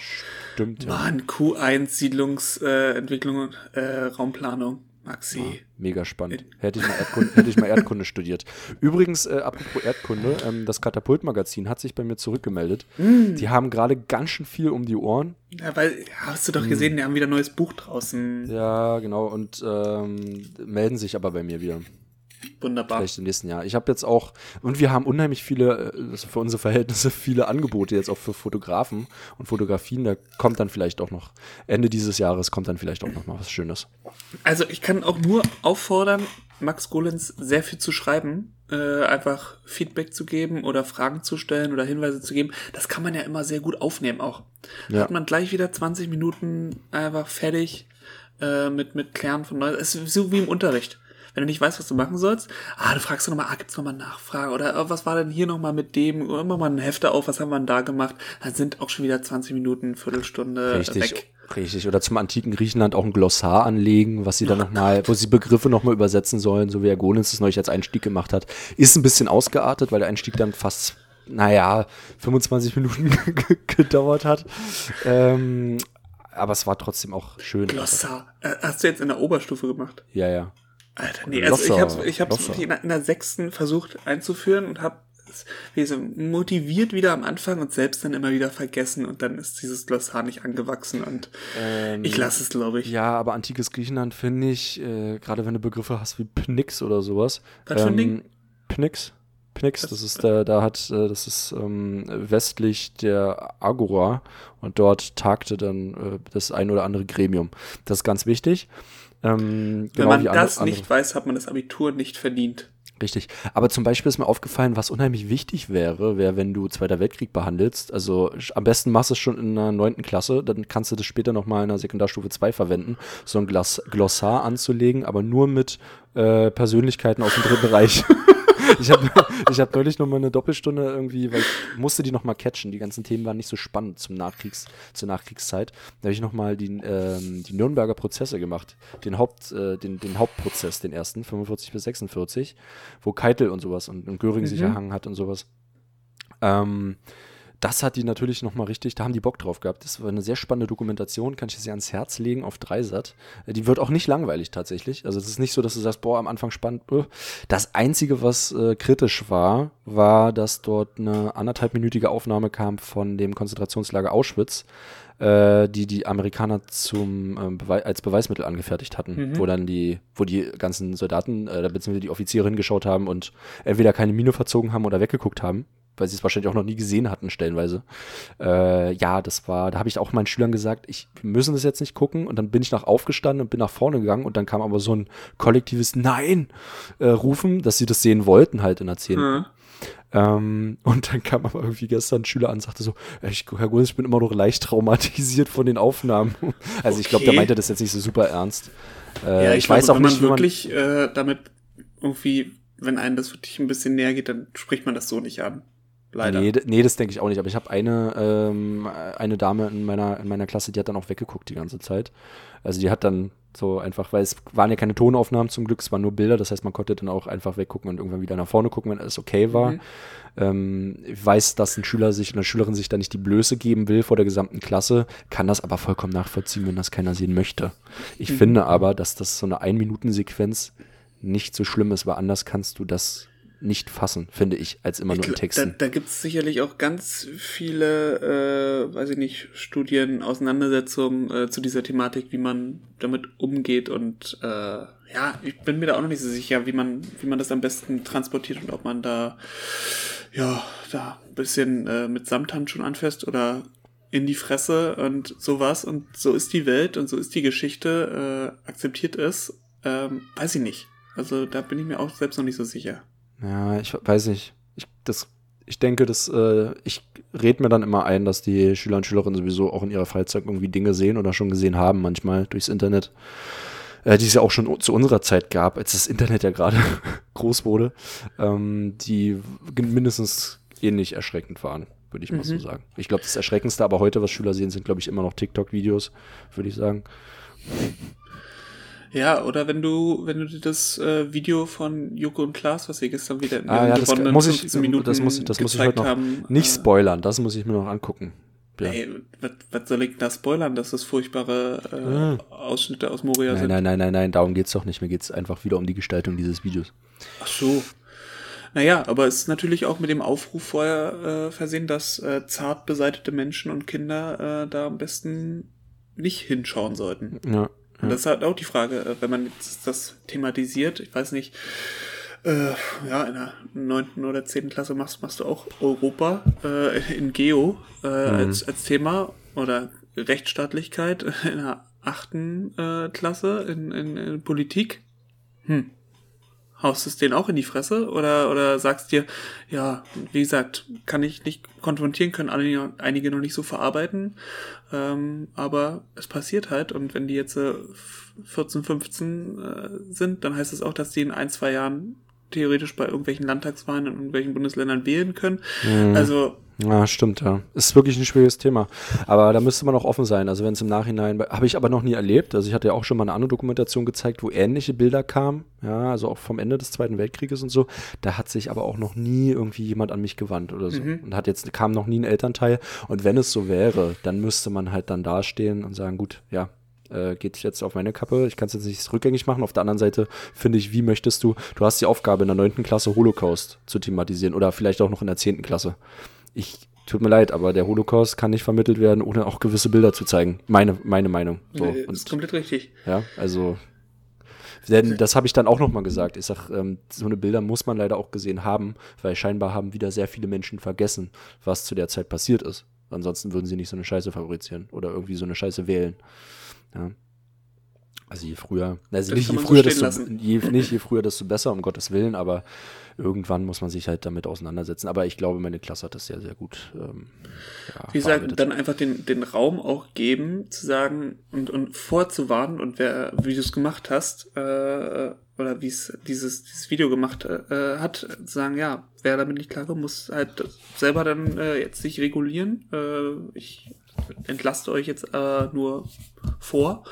Stimmt, ja. Mann, Q1, Siedlungsentwicklung, äh, äh, Raumplanung. Maxi. Mega spannend. Hätte ich mal Erdkunde, hätte ich mal Erdkunde studiert. Übrigens, äh, apropos Erdkunde, ähm, das Katapult-Magazin hat sich bei mir zurückgemeldet. Mm. Die haben gerade ganz schön viel um die Ohren. Ja, weil, hast du doch gesehen, die haben wieder ein neues Buch draußen. Ja, genau, und ähm, melden sich aber bei mir wieder. Wunderbar. Vielleicht im nächsten Jahr. Ich habe jetzt auch, und wir haben unheimlich viele, also für unsere Verhältnisse, viele Angebote jetzt auch für Fotografen und Fotografien. Da kommt dann vielleicht auch noch, Ende dieses Jahres kommt dann vielleicht auch noch mal was Schönes. Also ich kann auch nur auffordern, Max Golens sehr viel zu schreiben, äh, einfach Feedback zu geben oder Fragen zu stellen oder Hinweise zu geben. Das kann man ja immer sehr gut aufnehmen auch. Ja. Hat man gleich wieder 20 Minuten einfach fertig äh, mit, mit Klären von Neues. Es ist so wie im Unterricht. Wenn du nicht weißt, was du machen sollst, ah, du fragst du nochmal, ah, gibt's nochmal Nachfrage oder ah, was war denn hier nochmal mit dem, oder immer mal ein Hefter auf, was haben wir denn da gemacht? Dann sind auch schon wieder 20 Minuten, Viertelstunde Richtig, weg. richtig. Oder zum antiken Griechenland auch ein Glossar anlegen, was sie dann nochmal, wo sie Begriffe nochmal übersetzen sollen, so wie Herr Golens es neulich als Einstieg gemacht hat. Ist ein bisschen ausgeartet, weil der Einstieg dann fast, naja, 25 Minuten gedauert hat. Ähm, aber es war trotzdem auch schön. Glossar. Äh, Hast du jetzt in der Oberstufe gemacht? Ja, ja. Alter, nee, also ich hab's, ich hab's wirklich in der, in der sechsten versucht einzuführen und hab es wie so motiviert wieder am Anfang und selbst dann immer wieder vergessen und dann ist dieses Glossar nicht angewachsen und ich lasse es, glaube ich. Ähm, Ja, aber antikes Griechenland finde ich, äh, gerade wenn du Begriffe hast wie Pnix oder sowas. Was für ein Ding? Pnix. Pnix, das ist der, da hat, äh, das ist ähm, westlich der Agora und dort tagte dann äh, das ein oder andere Gremium. Das ist ganz wichtig. Ähm, Wenn genau man wie andere- das nicht weiß, hat man das Abitur nicht verdient. Richtig. Aber zum Beispiel ist mir aufgefallen, was unheimlich wichtig wäre, wäre, wenn du Zweiter Weltkrieg behandelst. Also am besten machst du es schon in der neunten Klasse, dann kannst du das später nochmal in der Sekundarstufe 2 verwenden, so ein Glossar anzulegen, aber nur mit äh, Persönlichkeiten aus dem dritten Bereich. ich habe ich hab neulich nochmal eine Doppelstunde irgendwie, weil ich musste die nochmal catchen. Die ganzen Themen waren nicht so spannend zum Nachkriegs, zur Nachkriegszeit. Da habe ich nochmal die, ähm, die Nürnberger Prozesse gemacht. Den, Haupt, äh, den, den Hauptprozess, den ersten, 45 bis 46, wo Keitel und sowas und, und Göring sich Mhm. erhangen hat und sowas. Ähm, das hat die natürlich nochmal richtig, da haben die Bock drauf gehabt. Das war eine sehr spannende Dokumentation, kann ich dir sehr ans Herz legen auf Dreisat. Äh, Die wird auch nicht langweilig tatsächlich. Also es ist nicht so, dass du sagst, boah, am Anfang spannend. äh. Das Einzige, was äh, kritisch war, war, dass dort eine anderthalbminütige Aufnahme kam von dem Konzentrationslager Auschwitz, äh, die die Amerikaner zum ähm, Bewei als Beweismittel angefertigt hatten, wo dann die, wo die ganzen Soldaten äh, beziehungsweise die Offiziere hingeschaut haben und entweder keine Mine verzogen haben oder weggeguckt haben weil sie es wahrscheinlich auch noch nie gesehen hatten, stellenweise. Äh, ja, das war, da habe ich auch meinen Schülern gesagt, ich, wir müssen das jetzt nicht gucken. Und dann bin ich nach aufgestanden und bin nach vorne gegangen und dann kam aber so ein kollektives Nein äh, rufen, dass sie das sehen wollten halt in der 10. Ja. Ähm, und dann kam aber irgendwie gestern ein Schüler an und sagte so, "Äh, ich, Herr Gullis, ich bin immer noch leicht traumatisiert von den Aufnahmen. Also ich glaube, der Okay. meinte das jetzt nicht so super ernst. Äh, Ja, ich, ich, glaube, weiß auch wenn nicht, man wie man, wirklich äh, damit irgendwie, wenn einem das wirklich ein bisschen näher geht, dann spricht man das so nicht an. Leider. Nee, nee das denke ich auch nicht. Aber ich habe eine, ähm, eine Dame in meiner, in meiner Klasse, die hat dann auch weggeguckt die ganze Zeit. Also die hat dann so einfach, weil es waren ja keine Tonaufnahmen zum Glück, es waren nur Bilder, das heißt, man konnte dann auch einfach weggucken und irgendwann wieder nach vorne gucken, wenn alles okay war. Mhm. Ähm, ich weiß, dass ein Schüler sich, eine Schülerin sich da nicht die Blöße geben will vor der gesamten Klasse, kann das aber vollkommen nachvollziehen, wenn das keiner sehen möchte. Ich Mhm. finde aber, dass das so eine Ein-Minuten-Sequenz nicht so schlimm ist, weil anders kannst du das nicht fassen, finde ich, als immer nur in Texten. Da, da gibt es sicherlich auch ganz viele, äh, weiß ich nicht, Studien, Auseinandersetzungen äh, zu dieser Thematik, wie man damit umgeht und äh, ja, ich bin mir da auch noch nicht so sicher, wie man, wie man das am besten transportiert und ob man da ja da ein bisschen äh, mit Samthandschuhen anfasst oder in die Fresse und sowas und so ist die Welt und so ist die Geschichte, äh, akzeptiert es, ähm, weiß ich nicht. Also da bin ich mir auch selbst noch nicht so sicher. Ja, ich weiß nicht. Ich, das, ich denke, dass äh, ich rede mir dann immer ein, dass die Schüler und Schülerinnen sowieso auch in ihrer Freizeit irgendwie Dinge sehen oder schon gesehen haben, manchmal durchs Internet, äh, die es ja auch schon zu unserer Zeit gab, als das Internet ja gerade groß wurde, ähm, die mindestens ähnlich erschreckend waren, würde ich mal so Mhm. sagen. Ich glaube, das Erschreckendste aber heute, was Schüler sehen, sind, glaube ich, immer noch TikTok-Videos, würde ich sagen. Ja, oder wenn du, wenn du dir das äh, Video von Joko und Klaas, was wir gestern wieder in Ah, ja, das muss ich- 15 Minuten das muss ich- das muss ich heute noch haben, Nicht äh, spoilern, das muss ich mir noch angucken. Ja. Ey, was, was soll ich da spoilern, dass das furchtbare äh, Ah. Ausschnitte aus Moria Nein, sind? nein, nein, nein, nein, darum geht's doch nicht. Mir geht's einfach wieder um die Gestaltung dieses Videos. Ach so. Naja, aber es ist natürlich auch mit dem Aufruf vorher äh, versehen, dass äh, zart beseitete Menschen und Kinder äh, da am besten nicht hinschauen sollten. Ja. Und das ist halt auch die Frage, äh, wenn man jetzt das thematisiert, ich weiß nicht, äh, ja, in der neunten oder zehnten Klasse machst, machst du auch Europa äh, in Geo äh, als, als Thema oder Rechtsstaatlichkeit in der achten äh, Klasse in, in, in Politik. Hm. Haust es denen auch in die Fresse oder, oder sagst dir, ja, wie gesagt, kann ich nicht konfrontieren, können einige, einige noch nicht so verarbeiten, ähm, aber es passiert halt und wenn die jetzt äh, 14, 15 äh, sind, dann heißt es auch, dass die in ein, zwei Jahren theoretisch bei irgendwelchen Landtagswahlen in irgendwelchen Bundesländern wählen können. Also, Ja, stimmt, ja. Ist wirklich ein schwieriges Thema. Aber da müsste man auch offen sein. Also wenn es im Nachhinein, habe ich aber noch nie erlebt. Also ich hatte ja auch schon mal eine andere Dokumentation gezeigt, wo ähnliche Bilder kamen. Ja, also auch vom Ende des Zweiten Weltkrieges und so. Da hat sich aber auch noch nie irgendwie jemand an mich gewandt oder so. Und hat jetzt, kam noch nie ein Elternteil. Und wenn es so wäre, dann müsste man halt dann dastehen und sagen, gut, ja, äh, geht jetzt auf meine Kappe. Ich kann es jetzt nicht rückgängig machen. Auf der anderen Seite finde ich, wie möchtest du, du hast die Aufgabe in der neunten Klasse Holocaust zu thematisieren oder vielleicht auch noch in der zehnten Klasse. Ich, tut mir leid, aber der Holocaust kann nicht vermittelt werden, ohne auch gewisse Bilder zu zeigen. Meine, meine Meinung. So. äh, ist Und, komplett richtig. ja, also, denn das habe ich dann auch nochmal gesagt. Ich sag, ähm, so eine Bilder muss man leider auch gesehen haben, weil scheinbar haben wieder sehr viele Menschen vergessen, was zu der Zeit passiert ist. Ansonsten würden sie nicht so eine Scheiße fabrizieren oder irgendwie so eine Scheiße wählen. Ja. Also je früher, also Das nicht je so früher, stehen desto, lassen. je, nicht je früher, desto besser, um Gottes Willen, aber irgendwann muss man sich halt damit auseinandersetzen. Aber ich glaube, meine Klasse hat das sehr, sehr gut. Ähm, ja, Wie gesagt, dann einfach den, den Raum auch geben, zu sagen und, und vorzuwarnen und wer, wie du es gemacht hast, äh, oder wie es dieses, dieses Video gemacht äh, hat, zu sagen, ja, wer damit nicht klarkommt, muss halt selber dann äh, jetzt sich regulieren. Äh, ich entlaste euch jetzt äh, nur vor.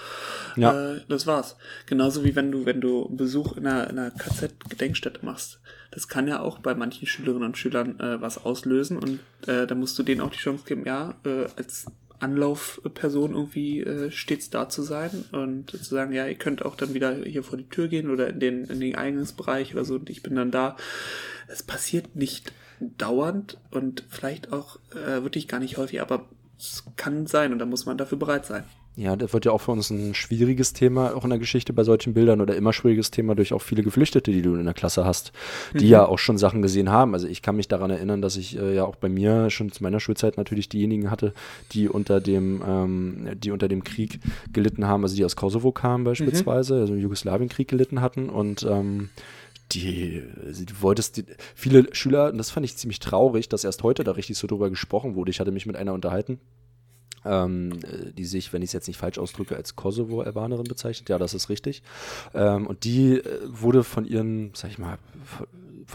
Ja. Äh, das war's. Genauso wie wenn du, wenn du einen Besuch in einer, in einer KZ-Gedenkstätte machst. Das kann ja auch bei manchen Schülerinnen und Schülern äh, was auslösen und äh, da musst du denen auch die Chance geben, ja, äh, als Anlaufperson irgendwie äh, stets da zu sein und zu sagen, ja, ihr könnt auch dann wieder hier vor die Tür gehen oder in den, in den Eingangsbereich oder so und ich bin dann da. Es passiert nicht dauernd und vielleicht auch äh, wirklich gar nicht häufig, aber es kann sein und da muss man dafür bereit sein. Ja, das wird ja auch für uns ein schwieriges Thema, auch in der Geschichte bei solchen Bildern oder immer schwieriges Thema durch auch viele Geflüchtete, die du in der Klasse hast, die Mhm. ja auch schon Sachen gesehen haben. Also ich kann mich daran erinnern, dass ich äh, ja auch bei mir schon zu meiner Schulzeit natürlich diejenigen hatte, die unter dem, ähm, die unter dem Krieg gelitten haben, also die aus Kosovo kamen beispielsweise, also im Jugoslawienkrieg gelitten hatten und ähm, die, also die wolltest, die, viele Schüler, und das fand ich ziemlich traurig, dass erst heute da richtig so drüber gesprochen wurde. Ich hatte mich mit einer unterhalten, ähm, äh, die sich, wenn ich es jetzt nicht falsch ausdrücke, als Kosovo-Albanerin bezeichnet. Ja, das ist richtig. Ähm, und die äh, wurde von ihren, sag ich mal, von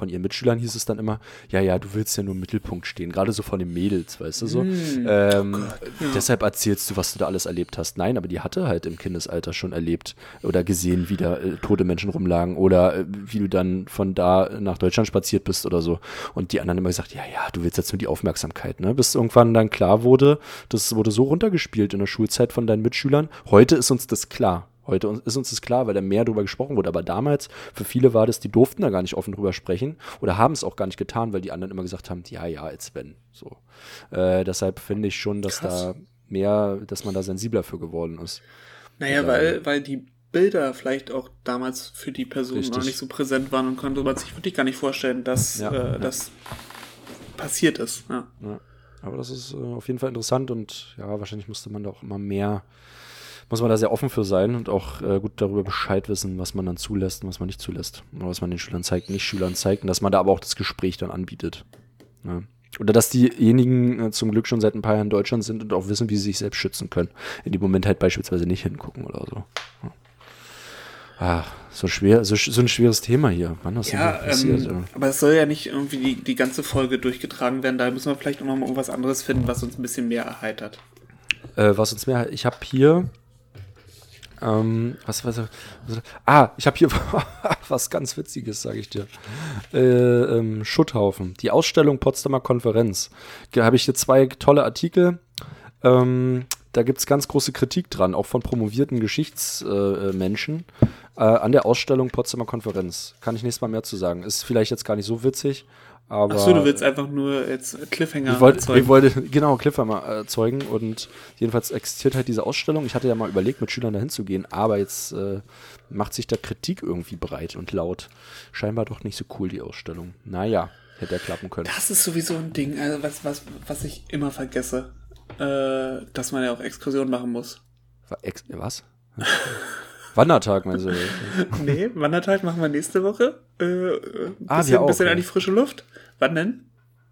ihren Mitschülern hieß es dann immer, ja, ja, du willst ja nur im Mittelpunkt stehen, gerade so von den Mädels, weißt du so. Mm, ähm, ja. Deshalb erzählst du, was du da alles erlebt hast. Nein, aber die hatte halt im Kindesalter schon erlebt oder gesehen, wie da äh, tote Menschen rumlagen oder äh, wie du dann von da nach Deutschland spaziert bist oder so. Und die anderen immer gesagt, ja, ja, du willst jetzt nur die Aufmerksamkeit, ne? Bis irgendwann dann klar wurde, das wurde so runtergespielt in der Schulzeit von deinen Mitschülern. Heute ist uns das klar. Heute ist uns das klar, weil da mehr drüber gesprochen wurde. Aber damals, für viele war das, die durften da gar nicht offen drüber sprechen oder haben es auch gar nicht getan, weil die anderen immer gesagt haben, ja, ja, als wenn. So. Äh, deshalb finde ich schon, dass Krass. da mehr, dass man da sensibler für geworden ist. Naja, Ja. weil, weil die Bilder vielleicht auch damals für die Person noch nicht so präsent waren und konnte man sich wirklich gar nicht vorstellen, dass Ja, äh, ja. das passiert ist. Ja. Aber das ist äh, auf jeden Fall interessant und ja, wahrscheinlich musste man da auch immer mehr, muss man da sehr offen für sein und auch äh, gut darüber Bescheid wissen, was man dann zulässt und was man nicht zulässt. Oder was man den Schülern zeigt, nicht Schülern zeigt und dass man da aber auch das Gespräch dann anbietet. Ja. Oder dass diejenigen äh, zum Glück schon seit ein paar Jahren in Deutschland sind und auch wissen, wie sie sich selbst schützen können. In dem Moment halt beispielsweise nicht hingucken oder so. Ja. Ah, so schwer, so, so ein schweres Thema hier. Mann, was Ja, passiert? ähm, aber es soll ja nicht irgendwie die, die ganze Folge durchgetragen werden. Da müssen wir vielleicht auch noch mal irgendwas anderes finden, was uns ein bisschen mehr erheitert. Äh, was uns mehr, ich habe hier, ähm, was, was, was ah, ich habe hier was ganz Witziges, sage ich dir. Äh, ähm, Schutthaufen, die Ausstellung Potsdamer Konferenz. Da habe ich hier zwei tolle Artikel. Ähm, da gibt es ganz große Kritik dran, auch von promovierten Geschichtsmenschen äh, äh, an der Ausstellung Potsdamer Konferenz. Kann ich nächstes Mal mehr zu sagen. Ist vielleicht jetzt gar nicht so witzig, aber. Achso, du willst einfach nur jetzt Cliffhanger Ich wollte, erzeugen. ich wollte genau Cliffhanger erzeugen und jedenfalls existiert halt diese Ausstellung. Ich hatte ja mal überlegt, mit Schülern dahin zu gehen, aber jetzt äh, macht sich da Kritik irgendwie breit und laut. Scheinbar doch nicht so cool, die Ausstellung. Naja, hätte ja klappen können. Das ist sowieso ein Ding, also was, was, was ich immer vergesse. Äh, dass man ja auch Exkursionen machen muss. Wa- Ex was? Wandertag, meinst du? Nee, Wandertag machen wir nächste Woche. Äh, Ah, bisschen, wir auch, bisschen ja. an die frische Luft. Wann denn?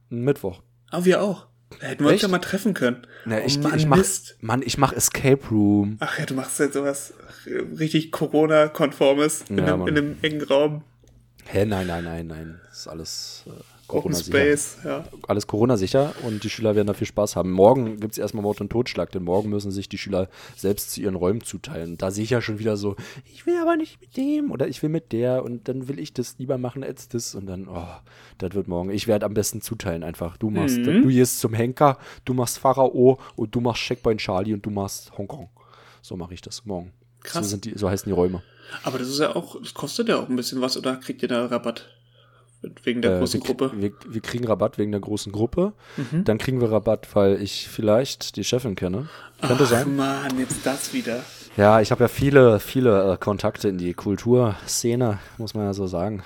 Mittwoch. Ah, wir auch. Hätten wir uns ja mal treffen können. Na, oh, ich, Mann, ich mach, Mist. Mann, ich mach Escape Room. Ach ja, du machst jetzt sowas richtig Corona-konformes in, Ja, einem, in einem engen Raum. Hä, nein, nein, nein, nein. Das ist alles äh, Open Corona-sicher. Space, ja. alles Corona-sicher und die Schüler werden da viel Spaß haben. Morgen gibt es erstmal Mord und Totschlag, denn morgen müssen sich die Schüler selbst zu ihren Räumen zuteilen. Da sehe ich ja schon wieder so, ich will aber nicht mit dem oder ich will mit der und dann will ich das lieber machen als das und dann, oh, das wird morgen. Ich werde am besten zuteilen einfach. Du machst, Mhm. du gehst zum Henker, du machst Pharao und du machst Checkpoint Charlie und du machst Hongkong. So mache ich das morgen. Krass. So, sind die, so heißen die Räume. Aber das ist ja auch, das kostet ja auch ein bisschen was, oder kriegt ihr da Rabatt? Wegen der Äh, großen wir, Gruppe. Wir, wir kriegen Rabatt wegen der großen Gruppe. Mhm. Dann kriegen wir Rabatt, weil ich vielleicht die Chefin kenne. Könnte Ach sein. Mann, jetzt das wieder. Ja, ich habe ja viele, viele äh, Kontakte in die Kulturszene, muss man ja so sagen.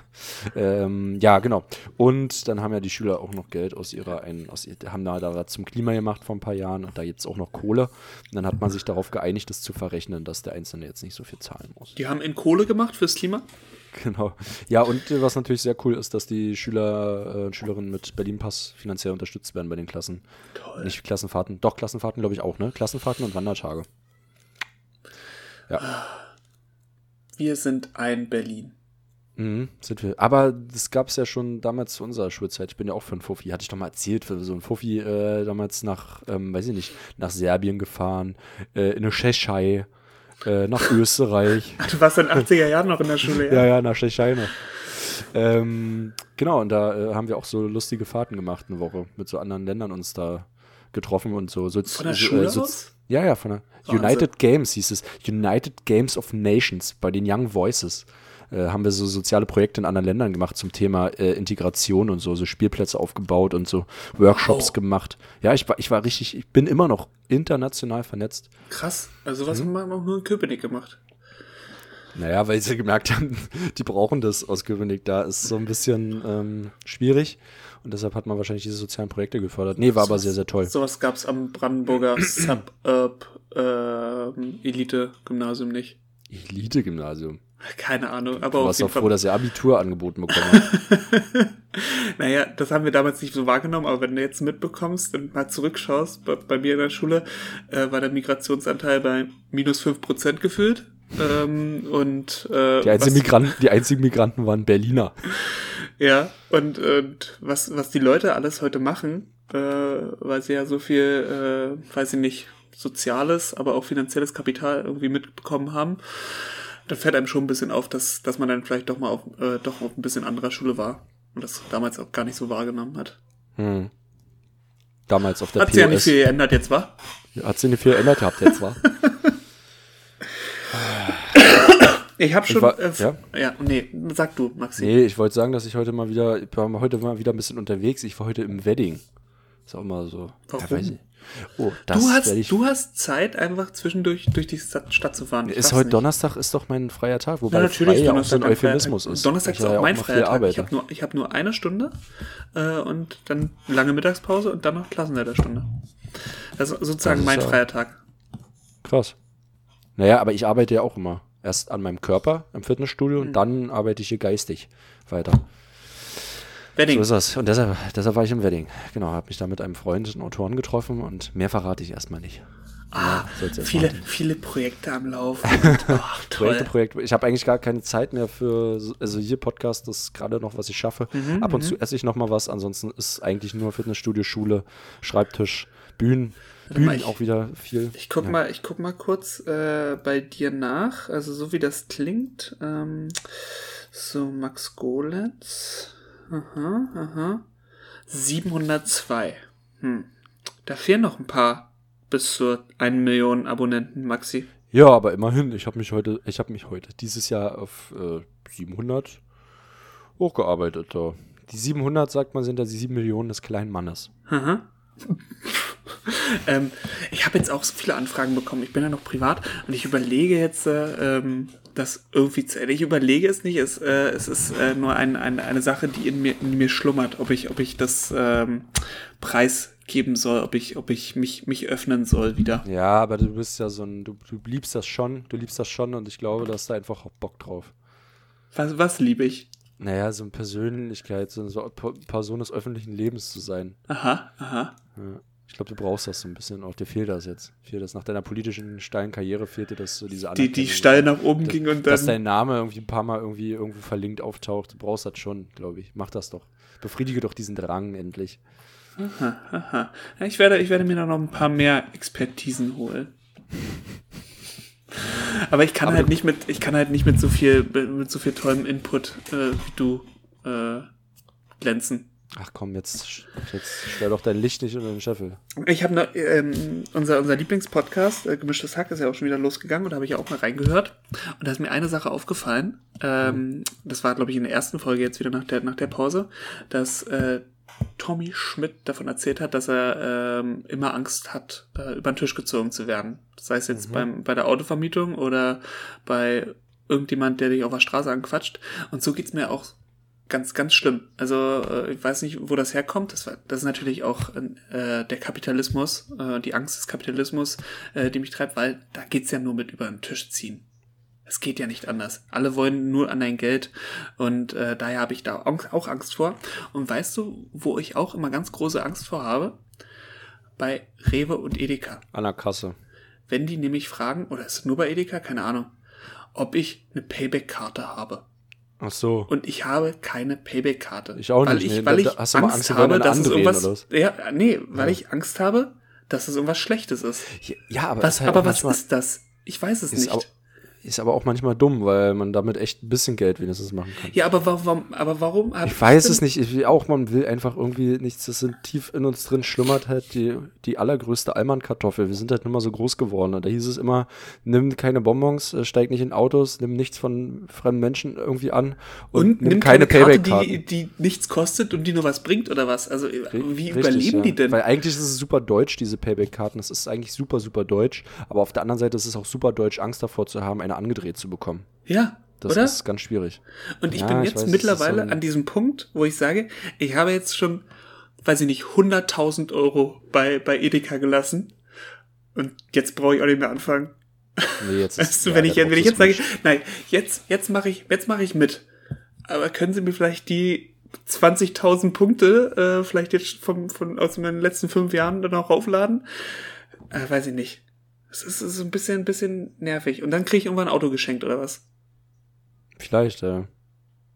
ähm, ja, genau. Und dann haben ja die Schüler auch noch Geld aus ihrer, ein, aus, haben da, da was zum Klima gemacht vor ein paar Jahren und da gibt es auch noch Kohle. Und dann hat man sich darauf geeinigt, das zu verrechnen, dass der Einzelne jetzt nicht so viel zahlen muss. Die haben in Kohle gemacht fürs Klima? Genau. Ja, und äh, was natürlich sehr cool ist, dass die Schüler äh, und Schülerinnen mit Berlin-Pass finanziell unterstützt werden bei den Klassen. Toll. Nicht Klassenfahrten, doch Klassenfahrten glaube ich auch, ne? Klassenfahrten und Wandertage. Wir sind ein Berlin. Mhm, sind wir. Aber das gab es ja schon damals zu unserer Schulzeit. Ich bin ja auch für einen Fuffi. Hatte ich doch mal erzählt, für so einen Fuffi äh, damals nach, ähm, weiß ich nicht, nach Serbien gefahren, äh, in eine Tschechei, äh, nach Österreich. Du warst in den 80er Jahren noch in der Schule, ja? ja, ja, nach Tschechei noch. Ähm, genau, und da äh, haben wir auch so lustige Fahrten gemacht, eine Woche. Mit so anderen Ländern uns da getroffen und so. so Von der so, Schule so, aus? Ja, ja, von der Wahnsinn. United Games hieß es. United Games of Nations bei den Young Voices. Äh, haben wir so soziale Projekte in anderen Ländern gemacht zum Thema äh, Integration und so, so Spielplätze aufgebaut und so Workshops Wow. gemacht. Ja, ich war, ich war richtig, ich bin immer noch international vernetzt. Krass. Also was Mhm. haben wir auch nur in Köpenick gemacht? Naja, weil sie gemerkt haben, die brauchen das aus Köpenick. Da ist so ein bisschen ähm, schwierig und deshalb hat man wahrscheinlich diese sozialen Projekte gefördert. Nee, war aber sehr, sehr toll. Sowas gab es am Brandenburger Suburb ähm, Elite-Gymnasium nicht. Elite-Gymnasium. Keine Ahnung, aber Du warst doch froh, dass ihr Abitur angeboten bekommen habt. Naja, das haben wir damals nicht so wahrgenommen, aber wenn du jetzt mitbekommst und mal zurückschaust, bei, bei mir in der Schule äh, war der Migrationsanteil bei minus 5% gefüllt. Ähm, und äh, Die einzigen, was- Migranten, die einzigen Migranten waren Berliner. Ja, und, und was, was die Leute alles heute machen, äh, weil sie ja so viel, äh, weiß ich nicht, soziales, aber auch finanzielles Kapital irgendwie mitbekommen haben, da fällt einem schon ein bisschen auf, dass, dass man dann vielleicht doch mal auf, äh, doch auf ein bisschen anderer Schule war und das damals auch gar nicht so wahrgenommen hat. Hm. Damals auf der Hat sich ja nicht viel geändert jetzt, war? Hat sich nicht viel geändert gehabt jetzt, war? Ich habe schon. War- äh, ja? ja, nee, sag du, Maxi. Nee, ich wollte sagen, dass ich heute mal wieder, ich war heute mal wieder ein bisschen unterwegs. Ich war heute im Wedding. Ist auch mal so. Warum? Ja, weiß ich. Oh, das du, hast, ich. du hast Zeit, einfach zwischendurch durch die Stadt, Stadt zu fahren. Ich ist heute nicht. Donnerstag, ist doch mein freier Tag, wobei Ja, natürlich frei ist ja auch so Donnerstag ein Euphemismus ist. Donnerstag ist ja auch mein freier Tag. Ich habe nur, ich hab nur eine Stunde äh, und dann lange Mittagspause und dann noch Klassenleiterstunde. Das ist sozusagen Das ist mein ja- freier Tag. Krass. Naja, aber ich arbeite ja auch immer. Erst an meinem Körper im Fitnessstudio Hm. und dann arbeite ich hier geistig weiter. Wedding. So ist das. Und deshalb, deshalb war ich im Wedding. Genau, habe mich da mit einem Freund, einem Autoren getroffen und mehr verrate ich erstmal nicht. ah, erst viele, viele Projekte am Laufen. Toll. Projekte, Projekte. Ich habe eigentlich gar keine Zeit mehr für, so- also hier Podcast, das ist gerade noch, was ich schaffe. Mhm, Ab und zu esse ich noch mal was, ansonsten ist eigentlich nur Fitnessstudio, Schule, Schreibtisch, Bühnen. mal, Bühnen ich- auch wieder viel. Ich guck Ja. mal, ich guck mal kurz äh, bei dir nach. Also so wie das klingt. Ähm, so Max Goletz. Aha, aha. 702. Hm. Da fehlen noch ein paar bis zur 1 Million Abonnenten, Maxi. Ja, aber immerhin, ich habe mich heute, ich habe mich heute dieses Jahr auf äh, 700 hochgearbeitet. Da. Die 700, sagt man, sind ja die 7 Millionen des kleinen Mannes. Aha. ähm, ich habe jetzt auch so viele Anfragen bekommen. Ich bin ja noch privat und ich überlege jetzt, äh, ähm, das irgendwie zu Ich überlege es nicht. Es, äh, es ist äh, nur ein, ein, eine Sache, die in mir, in mir schlummert, ob ich, ob ich das ähm, preisgeben soll, ob ich, ob ich mich, mich öffnen soll wieder. Ja, aber du bist ja so ein, du, du liebst das schon, du liebst das schon und ich glaube, da hast du einfach auch Bock drauf. Was, was liebe ich? Naja, so eine Persönlichkeit, so eine Person des öffentlichen Lebens zu sein. Aha, aha. Ja. Ich glaube, du brauchst das so ein bisschen. Auch dir fehlt das jetzt. Fehlt das nach deiner politischen steilen Karriere fehlt dir das so diese Die, die steil nach oben dass, ging und dass dann. dein Name irgendwie ein paar Mal irgendwie irgendwo verlinkt auftaucht. Du brauchst das schon, glaube ich. Mach das doch. Befriedige doch diesen Drang endlich. Aha. Ja, ich, werde, ich werde mir da noch ein paar mehr Expertisen holen. Aber ich kann Aber halt nicht mit, ich kann halt nicht mit so viel, mit so viel tollem Input äh, wie du äh, glänzen. Ach komm, jetzt, jetzt stell doch dein Licht nicht unter den Scheffel. Ich habe noch, ähm, unser, unser Lieblingspodcast, äh, Gemischtes Hack, ist ja auch schon wieder losgegangen und da habe ich ja auch mal reingehört. Und da ist mir eine Sache aufgefallen. Ähm, das war, glaube ich, in der ersten Folge jetzt wieder nach der, nach der Pause, dass äh, Tommy Schmidt davon erzählt hat, dass er ähm, immer Angst hat, äh, über den Tisch gezogen zu werden. Sei es jetzt beim, bei der Autovermietung oder bei irgendjemand, der dich auf der Straße anquatscht. Und so geht's mir auch ganz, ganz schlimm. Also äh, ich weiß nicht, wo das herkommt. Das, war, das ist natürlich auch äh, der Kapitalismus, äh, die Angst des Kapitalismus, äh, die mich treibt, weil da geht's ja nur mit über den Tisch ziehen. Es geht ja nicht anders. Alle wollen nur an dein Geld und äh, daher habe ich da auch Angst vor. Und weißt du, wo ich auch immer ganz große Angst vor habe? Bei Rewe und Edeka. An der Kasse. Wenn die nämlich fragen, oder ist es nur bei Edeka, keine Ahnung, ob ich eine Payback-Karte habe. Ach so. Und ich habe keine Payback-Karte. Ich auch weil nicht, Ich, nee. weil Da- ich hast Angst, Angst, habe, dass es irgendwas. oder Ja, nee, weil ich Angst habe, dass es irgendwas Schlechtes ist. Ja, aber, Was, ist halt aber was ist das? Ich weiß es nicht. Auch, ist aber auch manchmal dumm, weil man damit echt ein bisschen Geld wenigstens machen kann. ja, aber warum, aber warum Ich weiß es nicht. Ich auch, man will einfach irgendwie nichts. Das sind tief in uns drin, schlummert halt die, die allergrößte Allmann-Kartoffel. Wir sind halt nur mal so groß geworden. Und da hieß es immer, nimm keine Bonbons, äh, steig nicht in Autos, nimm nichts von fremden Menschen irgendwie an und, Und nimm keine, keine Karte, Payback-Karten. die, die nichts kostet und die nur was bringt oder was? Also wie Richtig, überleben ja. die denn? Weil eigentlich ist es super deutsch, diese Payback-Karten. Das ist eigentlich super, super deutsch. Aber auf der anderen Seite ist es auch super deutsch, Angst davor zu haben, eine angedreht zu bekommen. ja, Das oder? ist ganz schwierig. Und ich Ja, bin ich jetzt weiß, es ist mittlerweile so an diesem Punkt, wo ich sage, ich habe jetzt schon, weiß ich nicht, 100.000 Euro bei, bei Edeka gelassen. Und jetzt brauche ich auch nicht mehr anfangen. Nee, jetzt ist, Weißt du, ja, wenn ich, wenn ich jetzt sage, nein, jetzt, jetzt mache ich, jetzt mache ich mit. Aber können Sie mir vielleicht die 20.000 Punkte, äh, vielleicht jetzt vom, von, aus meinen letzten fünf Jahren dann auch aufladen? Äh, weiß ich nicht. Es ist, ist ein bisschen, ein bisschen nervig. Und dann kriege ich irgendwann ein Auto geschenkt oder was? Vielleicht, ja.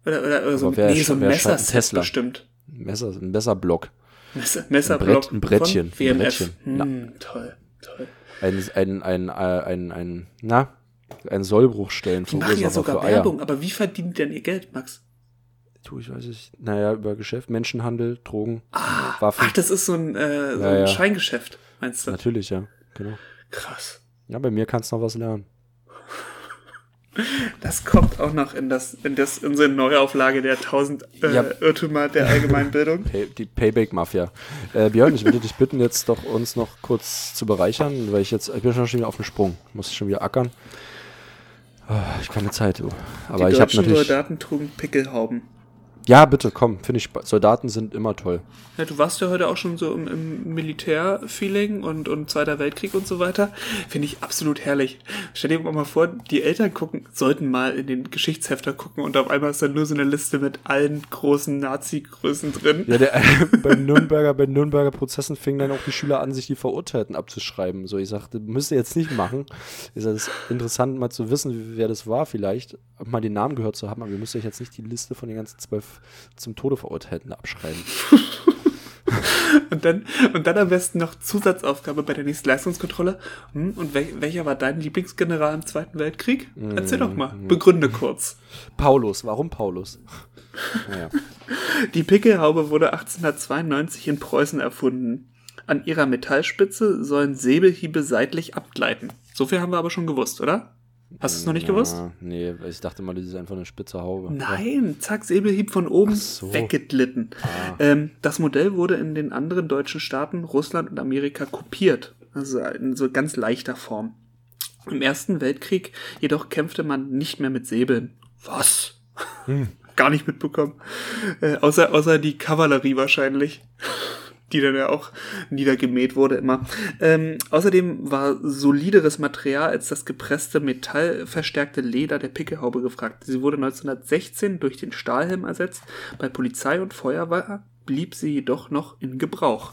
Oder, oder, oder so, wer- nee, so ein Messerset Tesla? bestimmt. Messer, ein Messerblock. Messer, Messerblock Brett- ein Brettchen, von ein WMF. Brettchen. Hm, toll, toll. Ein, ein, ein, ein, ein, ein, na, ein Sollbruchstellen Die machen ja sogar. Werbung, aber wie verdient die denn ihr Geld, Max? Du, ich weiß nicht. Naja, über Geschäft, Menschenhandel, Drogen, Waffen. Ach, das ist so ein, äh, so Ja, ein. Scheingeschäft, meinst du? Natürlich, ja. Genau. Krass. Ja, bei mir kannst du noch was lernen. Das kommt auch noch in das, in das, in unsere Neuauflage der 1000 äh, Ja. Irrtümer der Allgemeinbildung. Pay, die Payback-Mafia. Äh, Björn, ich würde dich bitten, jetzt doch uns noch kurz zu bereichern, weil ich jetzt, ich bin schon wieder auf dem Sprung. Muss schon wieder ackern. Ah, Ich keine Zeit, du. Aber die ich habe natürlich. Soldaten trugen Pickelhauben. Ja, bitte, komm, finde ich. Soldaten sind immer toll. Ja, du warst ja heute auch schon so im, im Militär-Feeling und, und Zweiter Weltkrieg und so weiter. Finde ich absolut herrlich. Stell dir mal vor, die Eltern gucken, sollten mal in den Geschichtshefter gucken und auf einmal ist da nur so eine Liste mit allen großen Nazi-Größen drin. Ja, der, bei Nürnberger, bei Nürnberger Prozessen fingen dann auch die Schüler an, sich die Verurteilten abzuschreiben. So, ich sagte, müsst ihr jetzt nicht machen. Sag, das ist interessant, mal zu wissen, wer das war, vielleicht, mal den Namen gehört zu haben, aber ihr müsst euch jetzt nicht die Liste von den ganzen zwölf zum Tode Verurteilten abschreiben. Und dann, und dann am besten noch Zusatzaufgabe bei der nächsten Leistungskontrolle. Hm, und wel, welcher war dein Lieblingsgeneral im Zweiten Weltkrieg? Erzähl doch mal. Begründe kurz. Paulus, warum Paulus? Naja. Die Pickelhaube wurde 1892 in Preußen erfunden. An ihrer Metallspitze sollen Säbelhiebe seitlich abgleiten. So viel haben wir aber schon gewusst, oder? Hast du es noch nicht gewusst? Nee, ich dachte mal, das ist einfach eine spitze Haube. Nein, zack, Säbelhieb von oben so. weggeglitten. Ähm, das Modell wurde in den anderen deutschen Staaten, Russland und Amerika kopiert. Also in so ganz leichter Form. Im Ersten Weltkrieg jedoch kämpfte man nicht mehr mit Säbeln. Was? Gar nicht mitbekommen. Äh, außer, außer die Kavallerie wahrscheinlich. Die dann ja auch niedergemäht wurde immer. Ähm, außerdem war solideres Material als das gepresste metallverstärkte Leder der Pickelhaube gefragt. Sie wurde 1916 durch den Stahlhelm ersetzt. Bei Polizei und Feuerwehr blieb sie jedoch noch in Gebrauch.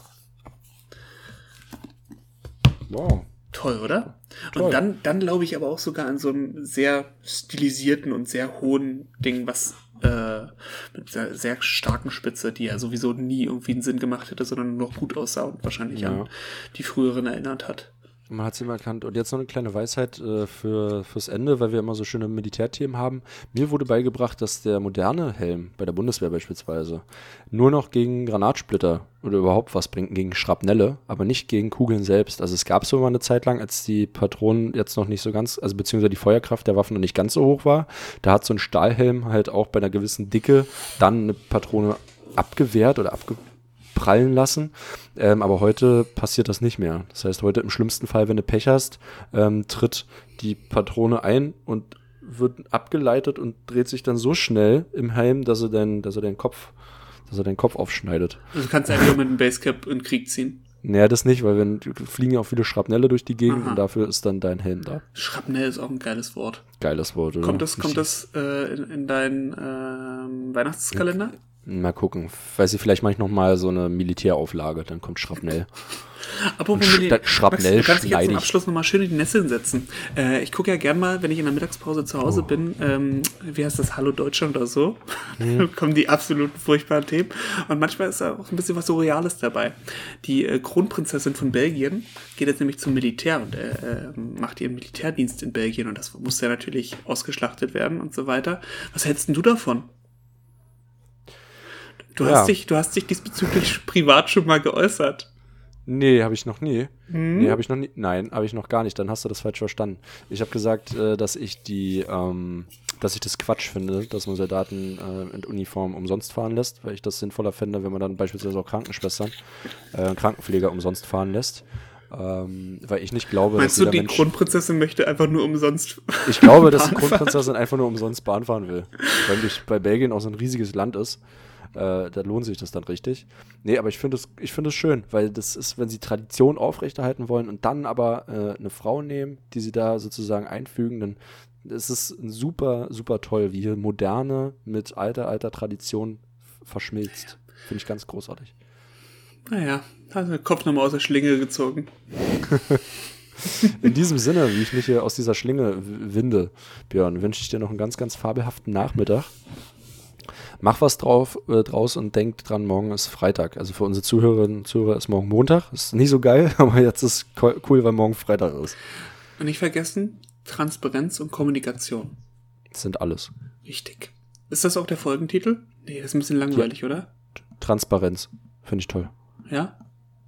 Wow. Toll, oder? Toll. Und dann, dann glaube ich aber auch sogar an so einem sehr stilisierten und sehr hohen Ding, was äh, mit einer sehr starken Spitze, die ja sowieso nie irgendwie einen Sinn gemacht hätte, sondern nur noch gut aussah und wahrscheinlich Ja. an die früheren erinnert hat. Man hat es immer erkannt. Und jetzt noch eine kleine Weisheit äh, für, fürs Ende, weil wir immer so schöne Militärthemen haben. Mir wurde beigebracht, dass der moderne Helm, bei der Bundeswehr beispielsweise, nur noch gegen Granatsplitter oder überhaupt was bringt, gegen Schrapnelle, aber nicht gegen Kugeln selbst. Also es gab so mal eine Zeit lang, als die Patronen jetzt noch nicht so ganz, also beziehungsweise die Feuerkraft der Waffen noch nicht ganz so hoch war, da hat so ein Stahlhelm halt auch bei einer gewissen Dicke dann eine Patrone abgewehrt oder abgeprallen lassen. Ähm, aber heute passiert das nicht mehr. Das heißt, heute im schlimmsten Fall, wenn du Pech hast, ähm, tritt die Patrone ein und wird abgeleitet und dreht sich dann so schnell im Helm, dass er, dein, dass er deinen Kopf, dass er deinen Kopf aufschneidet. Also du kannst einfach nur mit einem Basecap in den Krieg ziehen. Naja, das nicht, weil wenn fliegen ja auch viele Schrapnelle durch die Gegend Aha. und dafür ist dann dein Helm da. Schrapnell ist auch ein geiles Wort. Geiles Wort, oder? Kommt das, kommt das äh, in, in deinen ähm, Weihnachtskalender? Mal gucken. Weiß ich, vielleicht mache ich noch mal so eine Militärauflage, dann kommt Schrapnell. Apropos Sch- Mili- das Schrapnell Max, kannst dich jetzt zum ich. Abschluss nochmal schön in die Nesseln setzen. Äh, ich gucke ja gern mal, wenn ich in der Mittagspause zu Oh. Hause bin, ähm, wie heißt das, Hallo Deutschland oder so, Mhm. dann kommen die absoluten furchtbaren Themen. Und manchmal ist da auch ein bisschen was Surreales dabei. Die äh, Kronprinzessin von Belgien geht jetzt nämlich zum Militär und äh, äh, macht ihren Militärdienst in Belgien und das muss ja natürlich ausgeschlachtet werden und so weiter. Was hältst denn du davon? Du, Ja. hast dich, du hast dich diesbezüglich privat schon mal geäußert. Nee, habe ich noch nie. Mhm. Nee, habe ich noch nie. Nein, habe ich noch gar nicht. Dann hast du das falsch verstanden. Ich habe gesagt, äh, dass ich die, ähm, dass ich das Quatsch finde, dass man Soldaten äh, in Uniform umsonst fahren lässt, weil ich das sinnvoller fände, wenn man dann beispielsweise auch Krankenschwestern, äh, Krankenpfleger umsonst fahren lässt. Ähm, weil ich nicht glaube, Meinst dass du, die Mensch, Kronprinzessin möchte einfach nur umsonst? Ich glaube, dass die? Kronprinzessin einfach nur umsonst Bahn fahren will. Weil bei Belgien auch so ein riesiges Land ist. Äh, da lohnt sich das dann richtig. Nee, aber ich finde es es schön, weil das ist, wenn sie Tradition aufrechterhalten wollen und dann aber äh, eine Frau nehmen, die sie da sozusagen einfügen, dann ist es super, super toll, wie hier Moderne mit alter, alter Tradition verschmilzt. Finde ich ganz großartig. Naja, hat den Kopf nochmal aus der Schlinge gezogen. In diesem Sinne, wie ich mich hier aus dieser Schlinge winde, Björn, wünsche ich dir noch einen ganz, ganz fabelhaften Nachmittag. Mach was drauf, äh, draus und denk dran, morgen ist Freitag. Also für unsere Zuhörerinnen und Zuhörer ist morgen Montag. Ist nicht so geil, aber jetzt ist cool, weil morgen Freitag ist. Und nicht vergessen, Transparenz und Kommunikation. Das sind alles. Richtig. Ist das auch der Folgentitel? Nee, das ist ein bisschen langweilig, ja. oder? Transparenz. Finde ich toll. Ja?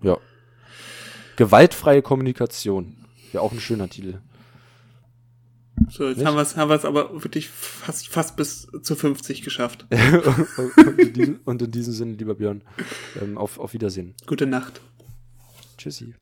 Ja. Gewaltfreie Kommunikation. Wäre auch ein schöner Titel. So, jetzt Nicht? haben wir es haben aber wirklich fast, fast bis zu 50 geschafft. und, in diesem, und, in diesem, Sinne, lieber Björn, ähm, auf, auf Wiedersehen. Gute Nacht. Tschüssi.